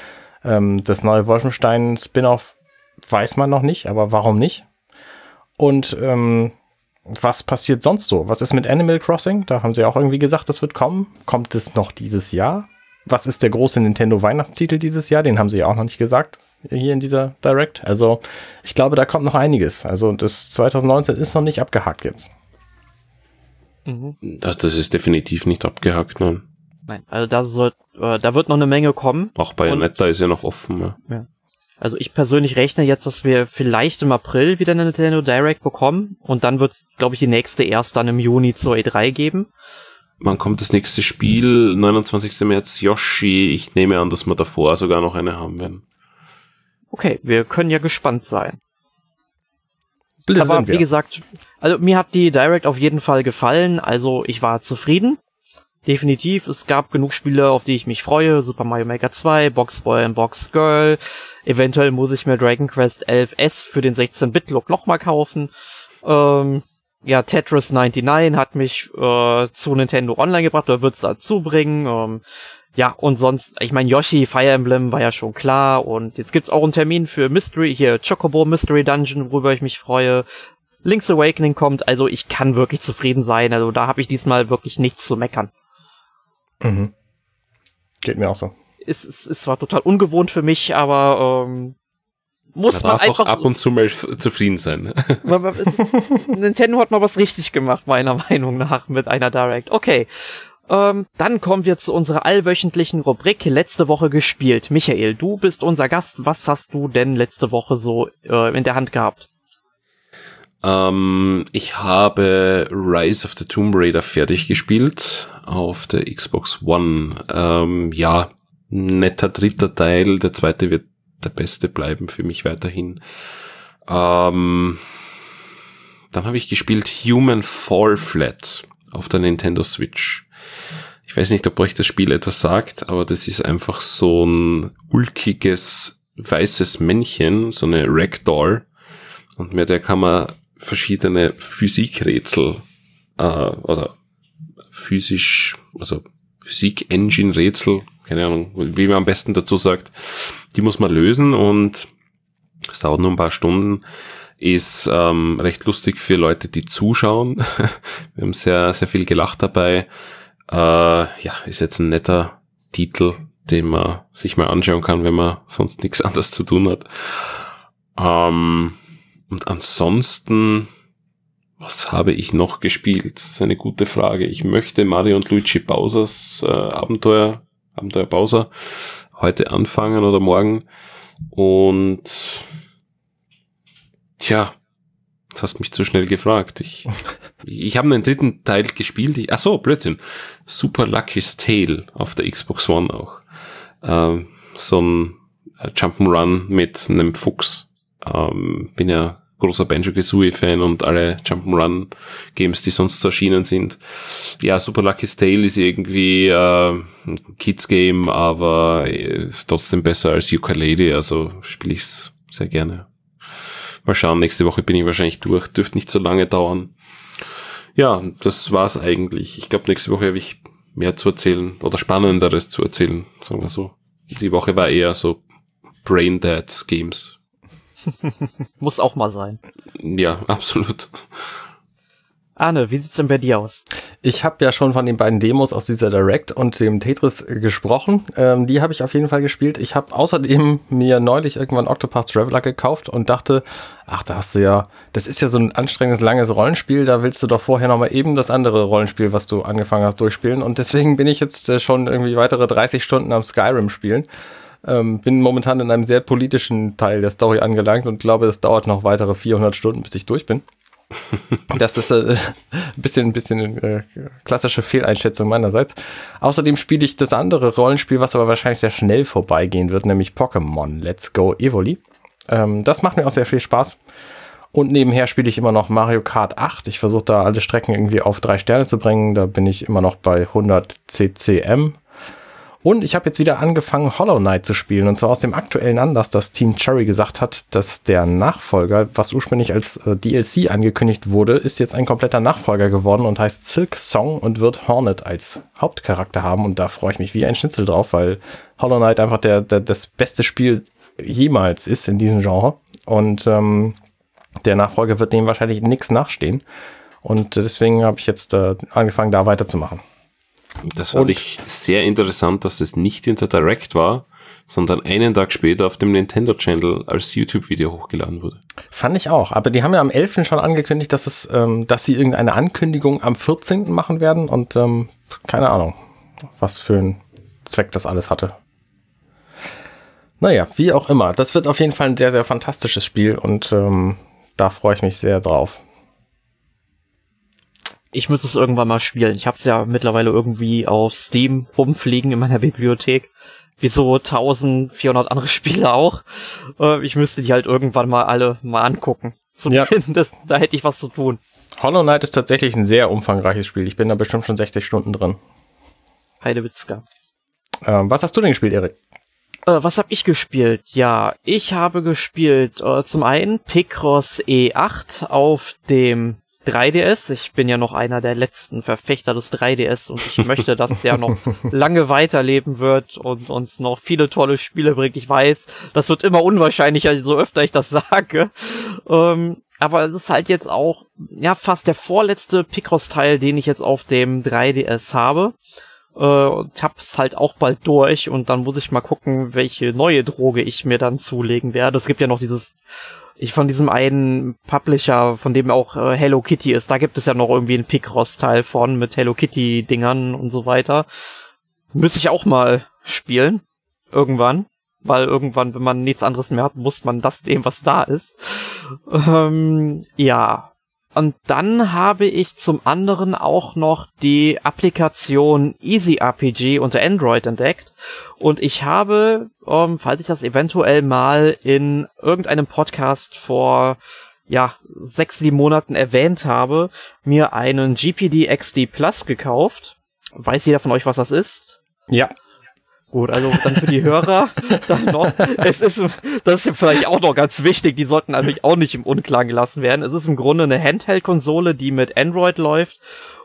ähm, das neue Wolfenstein Spin-off weiß man noch nicht, aber warum nicht? Und ähm, was passiert sonst so? Was ist mit Animal Crossing? Da haben sie auch irgendwie gesagt, das wird kommen. Kommt es noch dieses Jahr? Was ist der große Nintendo Weihnachtstitel dieses Jahr? Den haben sie ja auch noch nicht gesagt hier in dieser Direct. Also ich glaube, da kommt noch einiges. Also das 2019 ist noch nicht abgehakt jetzt.
Mhm. Das, das ist definitiv nicht abgehakt, nein.
Nein, also da soll, äh, da wird noch eine Menge kommen.
Auch Bayonetta ist ja noch offen. Ja.
ja. Also ich persönlich rechne jetzt, dass wir vielleicht im April wieder eine Nintendo Direct bekommen und dann wird es, glaube ich, die nächste erst dann im Juni zur E3 geben.
Wann kommt das nächste Spiel? 29. März Yoshi. Ich nehme an, dass wir davor sogar noch eine haben werden.
Okay, wir können ja gespannt sein. Bliss Aber wie gesagt, also mir hat die Direct auf jeden Fall gefallen, also ich war zufrieden. Definitiv, es gab genug Spiele, auf die ich mich freue. Super Mario Maker 2, Box Boy and Box Girl. Eventuell muss ich mir Dragon Quest 11S für den 16-Bit-Look nochmal kaufen. Ähm, ja, Tetris 99 hat mich äh, zu Nintendo Online gebracht, oder wird's dazu bringen. Ähm, ja, und sonst, ich meine, Yoshi, Fire Emblem war ja schon klar und jetzt gibt's auch einen Termin für Mystery, hier Chocobo Mystery Dungeon, worüber ich mich freue. Link's Awakening kommt, also ich kann wirklich zufrieden sein, also da habe ich diesmal wirklich nichts zu meckern.
Mhm. Geht mir auch so.
Es, es, es war total ungewohnt für mich, aber ähm, muss man, man einfach
ab und zu mal zufrieden sein.
Nintendo hat mal was richtig gemacht, meiner Meinung nach, mit einer Direct. Okay. Ähm, dann kommen wir zu unserer allwöchentlichen Rubrik letzte Woche gespielt. Michael, du bist unser Gast. Was hast du denn letzte Woche so äh, in der Hand gehabt?
Ähm, ich habe Rise of the Tomb Raider fertig gespielt auf der Xbox One. Ähm, ja, netter dritter Teil. Der zweite wird der beste bleiben für mich weiterhin. Ähm, dann habe ich gespielt Human Fall Flat auf der Nintendo Switch. Ich weiß nicht, ob euch das Spiel etwas sagt, aber das ist einfach so ein ulkiges weißes Männchen, so eine Ragdoll. Und mit der kann man verschiedene Physikrätsel äh, oder physisch, also Physik-Engine-Rätsel, keine Ahnung, wie man am besten dazu sagt, die muss man lösen und es dauert nur ein paar Stunden. Ist ähm, recht lustig für Leute, die zuschauen. Wir haben sehr, sehr viel gelacht dabei. Äh, ja, ist jetzt ein netter Titel, den man sich mal anschauen kann, wenn man sonst nichts anderes zu tun hat. Ähm, und ansonsten was habe ich noch gespielt? Das ist eine gute Frage. Ich möchte Mario und Luigi Bowsers äh, Abenteuer, Abenteuer Bowser heute anfangen oder morgen. Und tja, das hast mich zu schnell gefragt. Ich, ich habe einen dritten Teil gespielt. Ich, ach so, Blödsinn. Super Lucky's Tale auf der Xbox One auch. Ähm, so ein Jump'n'Run mit einem Fuchs. Ähm, bin ja großer Banjo-Kazooie-Fan und alle Jump'n'Run-Games, die sonst erschienen sind. Ja, Super Lucky Tale ist irgendwie äh, ein Kids-Game, aber äh, trotzdem besser als Ukulele, also spiele ich's sehr gerne. Mal schauen, nächste Woche bin ich wahrscheinlich durch, dürfte nicht so lange dauern. Ja, das war's eigentlich. Ich glaube, nächste Woche habe ich mehr zu erzählen oder Spannenderes zu erzählen, sagen wir so. Die Woche war eher so Brain Dead Games.
Muss auch mal sein.
Ja, absolut.
Arne, wie sieht's denn bei dir aus?
Ich habe ja schon von den beiden Demos aus dieser Direct und dem Tetris gesprochen. Ähm, die habe ich auf jeden Fall gespielt. Ich habe außerdem mir neulich irgendwann Octopath Traveler gekauft und dachte, ach, da hast du ja, das ist ja so ein anstrengendes, langes Rollenspiel, da willst du doch vorher nochmal eben das andere Rollenspiel, was du angefangen hast, durchspielen. Und deswegen bin ich jetzt äh, schon irgendwie weitere 30 Stunden am Skyrim spielen. Ähm, bin momentan in einem sehr politischen Teil der Story angelangt und glaube, es dauert noch weitere 400 Stunden, bis ich durch bin. Das ist äh, ein bisschen, bisschen äh, klassische Fehleinschätzung meinerseits. Außerdem spiele ich das andere Rollenspiel, was aber wahrscheinlich sehr schnell vorbeigehen wird, nämlich Pokémon Let's Go Evoli. Ähm, das macht mir auch sehr viel Spaß. Und nebenher spiele ich immer noch Mario Kart 8. Ich versuche da alle Strecken irgendwie auf drei Sterne zu bringen. Da bin ich immer noch bei 100 CCM. Und ich habe jetzt wieder angefangen, Hollow Knight zu spielen. Und zwar aus dem aktuellen Anlass, dass Team Cherry gesagt hat, dass der Nachfolger, was ursprünglich als äh, DLC angekündigt wurde, ist jetzt ein kompletter Nachfolger geworden und heißt Silk Song und wird Hornet als Hauptcharakter haben. Und da freue ich mich wie ein Schnitzel drauf, weil Hollow Knight einfach der, der, das beste Spiel jemals ist in diesem Genre. Und ähm, der Nachfolger wird dem wahrscheinlich nichts nachstehen. Und deswegen habe ich jetzt äh, angefangen, da weiterzumachen.
Das fand und ich sehr interessant, dass es nicht in der Direct war, sondern einen Tag später auf dem Nintendo Channel als YouTube-Video hochgeladen wurde.
Fand ich auch. Aber die haben ja am 11. schon angekündigt, dass es, ähm, dass sie irgendeine Ankündigung am 14. machen werden und ähm, keine Ahnung, was für einen Zweck das alles hatte. Naja, wie auch immer. Das wird auf jeden Fall ein sehr, sehr fantastisches Spiel und ähm, da freue ich mich sehr drauf
ich muss es irgendwann mal spielen. Ich habe es ja mittlerweile irgendwie auf Steam rumfliegen in meiner Bibliothek. Wie so 1400 andere Spiele auch. Äh, ich müsste die halt irgendwann mal alle mal angucken. Zumindest, ja. da hätte ich was zu tun.
Hollow Knight ist tatsächlich ein sehr umfangreiches Spiel. Ich bin da bestimmt schon 60 Stunden drin.
Heidewitzka.
Ähm, was hast du denn gespielt, Erik?
Äh, was habe ich gespielt? Ja, ich habe gespielt äh, zum einen Picross E8 auf dem 3DS. Ich bin ja noch einer der letzten Verfechter des 3DS und ich möchte, dass der noch lange weiterleben wird und uns noch viele tolle Spiele bringt. Ich weiß, das wird immer unwahrscheinlicher, so öfter ich das sage. Ähm, aber es ist halt jetzt auch, ja, fast der vorletzte Picross-Teil, den ich jetzt auf dem 3DS habe. Äh, und hab's halt auch bald durch und dann muss ich mal gucken, welche neue Droge ich mir dann zulegen werde. Es gibt ja noch dieses ich von diesem einen Publisher, von dem auch äh, Hello Kitty ist, da gibt es ja noch irgendwie einen Picross-Teil von mit Hello Kitty-Dingern und so weiter. Müsste ich auch mal spielen. Irgendwann. Weil irgendwann, wenn man nichts anderes mehr hat, muss man das dem, was da ist. Ähm, ja. Und dann habe ich zum anderen auch noch die Applikation Easy RPG unter Android entdeckt. Und ich habe, ähm, falls ich das eventuell mal in irgendeinem Podcast vor ja, sechs, sieben Monaten erwähnt habe, mir einen GPD XD Plus gekauft. Weiß jeder von euch, was das ist?
Ja.
Gut, also dann für die Hörer dann noch. Es ist, das ist vielleicht auch noch ganz wichtig, die sollten natürlich auch nicht im Unklaren gelassen werden. Es ist im Grunde eine Handheld-Konsole, die mit Android läuft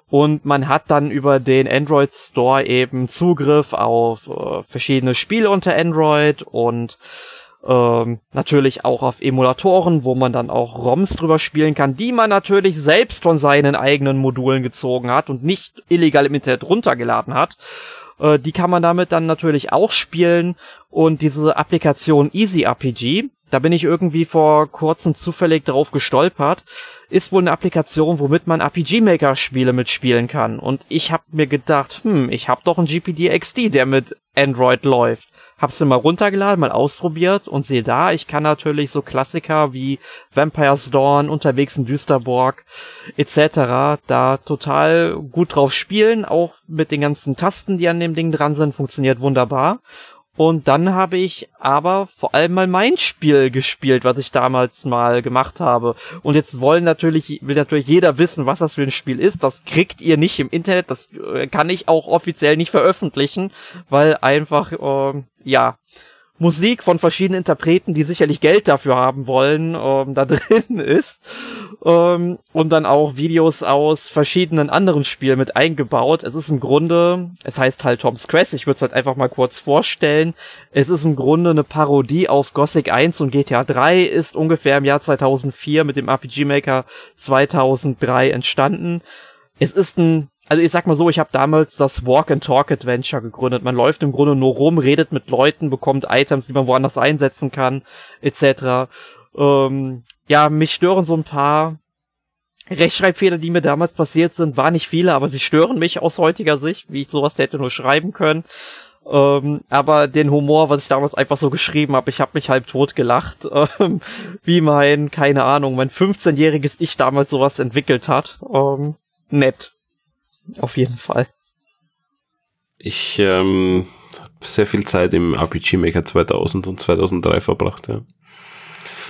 und man hat dann über den Android Store eben Zugriff auf äh, verschiedene Spiele unter Android und ähm, natürlich auch auf Emulatoren, wo man dann auch ROMs drüber spielen kann, die man natürlich selbst von seinen eigenen Modulen gezogen hat und nicht illegal im Internet runtergeladen hat. Äh, die kann man damit dann natürlich auch spielen. Und diese Applikation Easy RPG, da bin ich irgendwie vor kurzem zufällig drauf gestolpert, ist wohl eine Applikation, womit man RPG Maker Spiele mitspielen kann. Und ich habe mir gedacht, hm, ich habe doch einen GPD XD, der mit Android läuft. Hab's mir mal runtergeladen, mal ausprobiert und sehe da, ich kann natürlich so Klassiker wie Vampire's Dawn, Unterwegs in Düsterborg etc. da total gut drauf spielen, auch mit den ganzen Tasten, die an dem Ding dran sind, funktioniert wunderbar. Und dann habe ich aber vor allem mal mein Spiel gespielt, was ich damals mal gemacht habe. Und jetzt wollen natürlich, will natürlich jeder wissen, was das für ein Spiel ist. Das kriegt ihr nicht im Internet. Das äh, kann ich auch offiziell nicht veröffentlichen, weil einfach, äh, ja, Musik von verschiedenen Interpreten, die sicherlich Geld dafür haben wollen, ähm, da drin ist. Ähm, und dann auch Videos aus verschiedenen anderen Spielen mit eingebaut. Es ist im Grunde, es heißt halt Tom's Quest, ich würde es halt einfach mal kurz vorstellen. Es ist im Grunde eine Parodie auf Gothic 1 und GTA 3 ist ungefähr im Jahr 2004 mit dem RPG Maker 2003 entstanden. Es ist ein also ich sag mal so, ich habe damals das Walk and Talk Adventure gegründet. Man läuft im Grunde nur rum, redet mit Leuten, bekommt Items, die man woanders einsetzen kann, etc. Ähm, ja, mich stören so ein paar Rechtschreibfehler, die mir damals passiert sind. War nicht viele, aber sie stören mich aus heutiger Sicht, wie ich sowas hätte nur schreiben können. Ähm, aber den Humor, was ich damals einfach so geschrieben habe, ich habe mich halb tot gelacht, ähm, wie mein, keine Ahnung, mein 15-jähriges Ich damals sowas entwickelt hat. Ähm, nett. Auf jeden Fall.
Ich ähm, habe sehr viel Zeit im RPG Maker 2000 und 2003 verbracht, ja.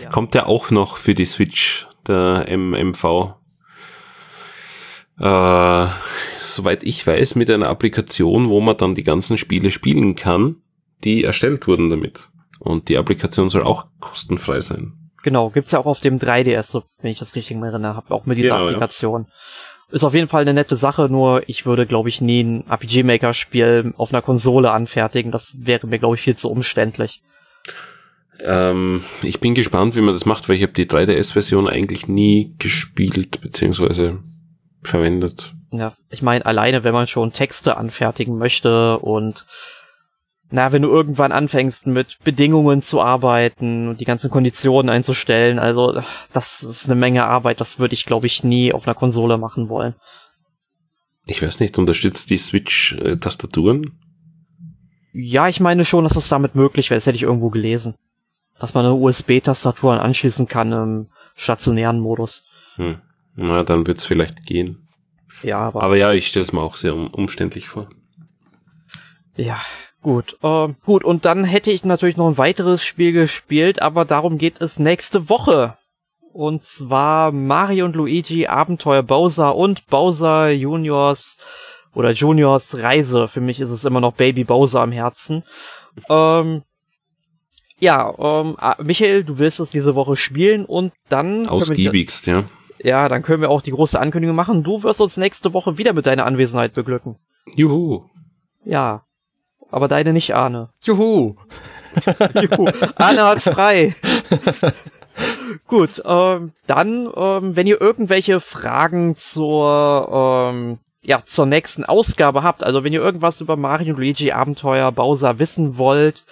Ja. Kommt ja auch noch für die Switch, der MMV. Äh, soweit ich weiß, mit einer Applikation, wo man dann die ganzen Spiele spielen kann, die erstellt wurden damit. Und die Applikation soll auch kostenfrei sein.
Genau, gibt's ja auch auf dem 3DS, wenn ich das richtig erinnere, habe auch mit dieser genau, Applikation. Ja. Ist auf jeden Fall eine nette Sache, nur ich würde, glaube ich, nie ein RPG Maker Spiel auf einer Konsole anfertigen. Das wäre mir, glaube ich, viel zu umständlich.
Ähm, ich bin gespannt, wie man das macht, weil ich habe die 3DS-Version eigentlich nie gespielt, beziehungsweise verwendet.
Ja, ich meine, alleine, wenn man schon Texte anfertigen möchte und na, wenn du irgendwann anfängst mit Bedingungen zu arbeiten und die ganzen Konditionen einzustellen, also das ist eine Menge Arbeit, das würde ich glaube ich nie auf einer Konsole machen wollen.
Ich weiß nicht, unterstützt die Switch äh, Tastaturen?
Ja, ich meine schon, dass das damit möglich wäre, das hätte ich irgendwo gelesen. Dass man eine USB-Tastatur anschließen kann im stationären Modus.
Hm. Na, dann wird's vielleicht gehen.
Ja, aber.
Aber ja, ich stelle es mir auch sehr um, umständlich vor.
Ja, Gut, äh, gut, und dann hätte ich natürlich noch ein weiteres Spiel gespielt, aber darum geht es nächste Woche. Und zwar Mario und Luigi Abenteuer Bowser und Bowser Juniors oder Juniors Reise. Für mich ist es immer noch Baby Bowser am Herzen. Ähm, ja, ähm, ah, Michael, du willst es diese Woche spielen und dann.
Ausgiebigst, ja.
Ja, dann können wir auch die große Ankündigung machen. Du wirst uns nächste Woche wieder mit deiner Anwesenheit beglücken.
Juhu.
Ja, aber deine nicht, Arne.
Juhu.
Juhu. Arne hat frei. Gut, ähm, dann, ähm, wenn ihr irgendwelche Fragen zur, ähm, ja, zur nächsten Ausgabe habt, also wenn ihr irgendwas über Mario und Luigi Abenteuer Bowser wissen wollt,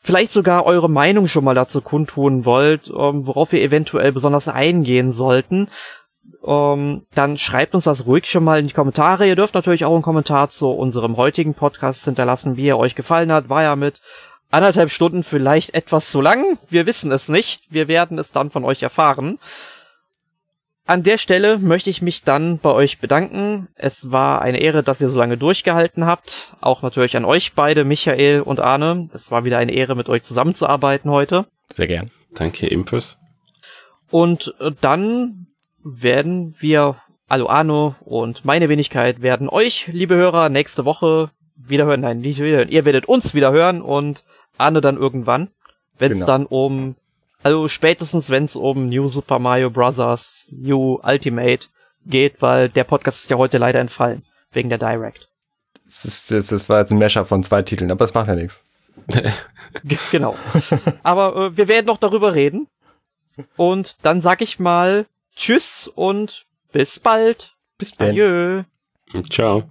vielleicht sogar eure Meinung schon mal dazu kundtun wollt, ähm, worauf wir eventuell besonders eingehen sollten, ähm, dann schreibt uns das ruhig schon mal in die Kommentare. Ihr dürft natürlich auch einen Kommentar zu unserem heutigen Podcast hinterlassen, wie er euch gefallen hat. War ja mit anderthalb Stunden vielleicht etwas zu lang. Wir wissen es nicht. Wir werden es dann von euch erfahren. An der Stelle möchte ich mich dann bei euch bedanken. Es war eine Ehre, dass ihr so lange durchgehalten habt. Auch natürlich an euch beide, Michael und Arne. Es war wieder eine Ehre, mit euch zusammenzuarbeiten heute.
Sehr gern.
Danke ebenfalls.
Und äh, dann werden wir, also Arno und meine Wenigkeit werden euch, liebe Hörer, nächste Woche wiederhören. Nein, nicht wieder. Ihr werdet uns wieder hören und Arno dann irgendwann, wenn es genau. dann um, also spätestens wenn es um New Super Mario Bros. New Ultimate geht, weil der Podcast ist ja heute leider entfallen wegen der Direct.
Das, ist, das, das war jetzt ein Mashup von zwei Titeln, aber es macht ja nichts.
genau. Aber äh, wir werden noch darüber reden. Und dann sag ich mal Tschüss und bis bald.
Bis bald.
Ciao.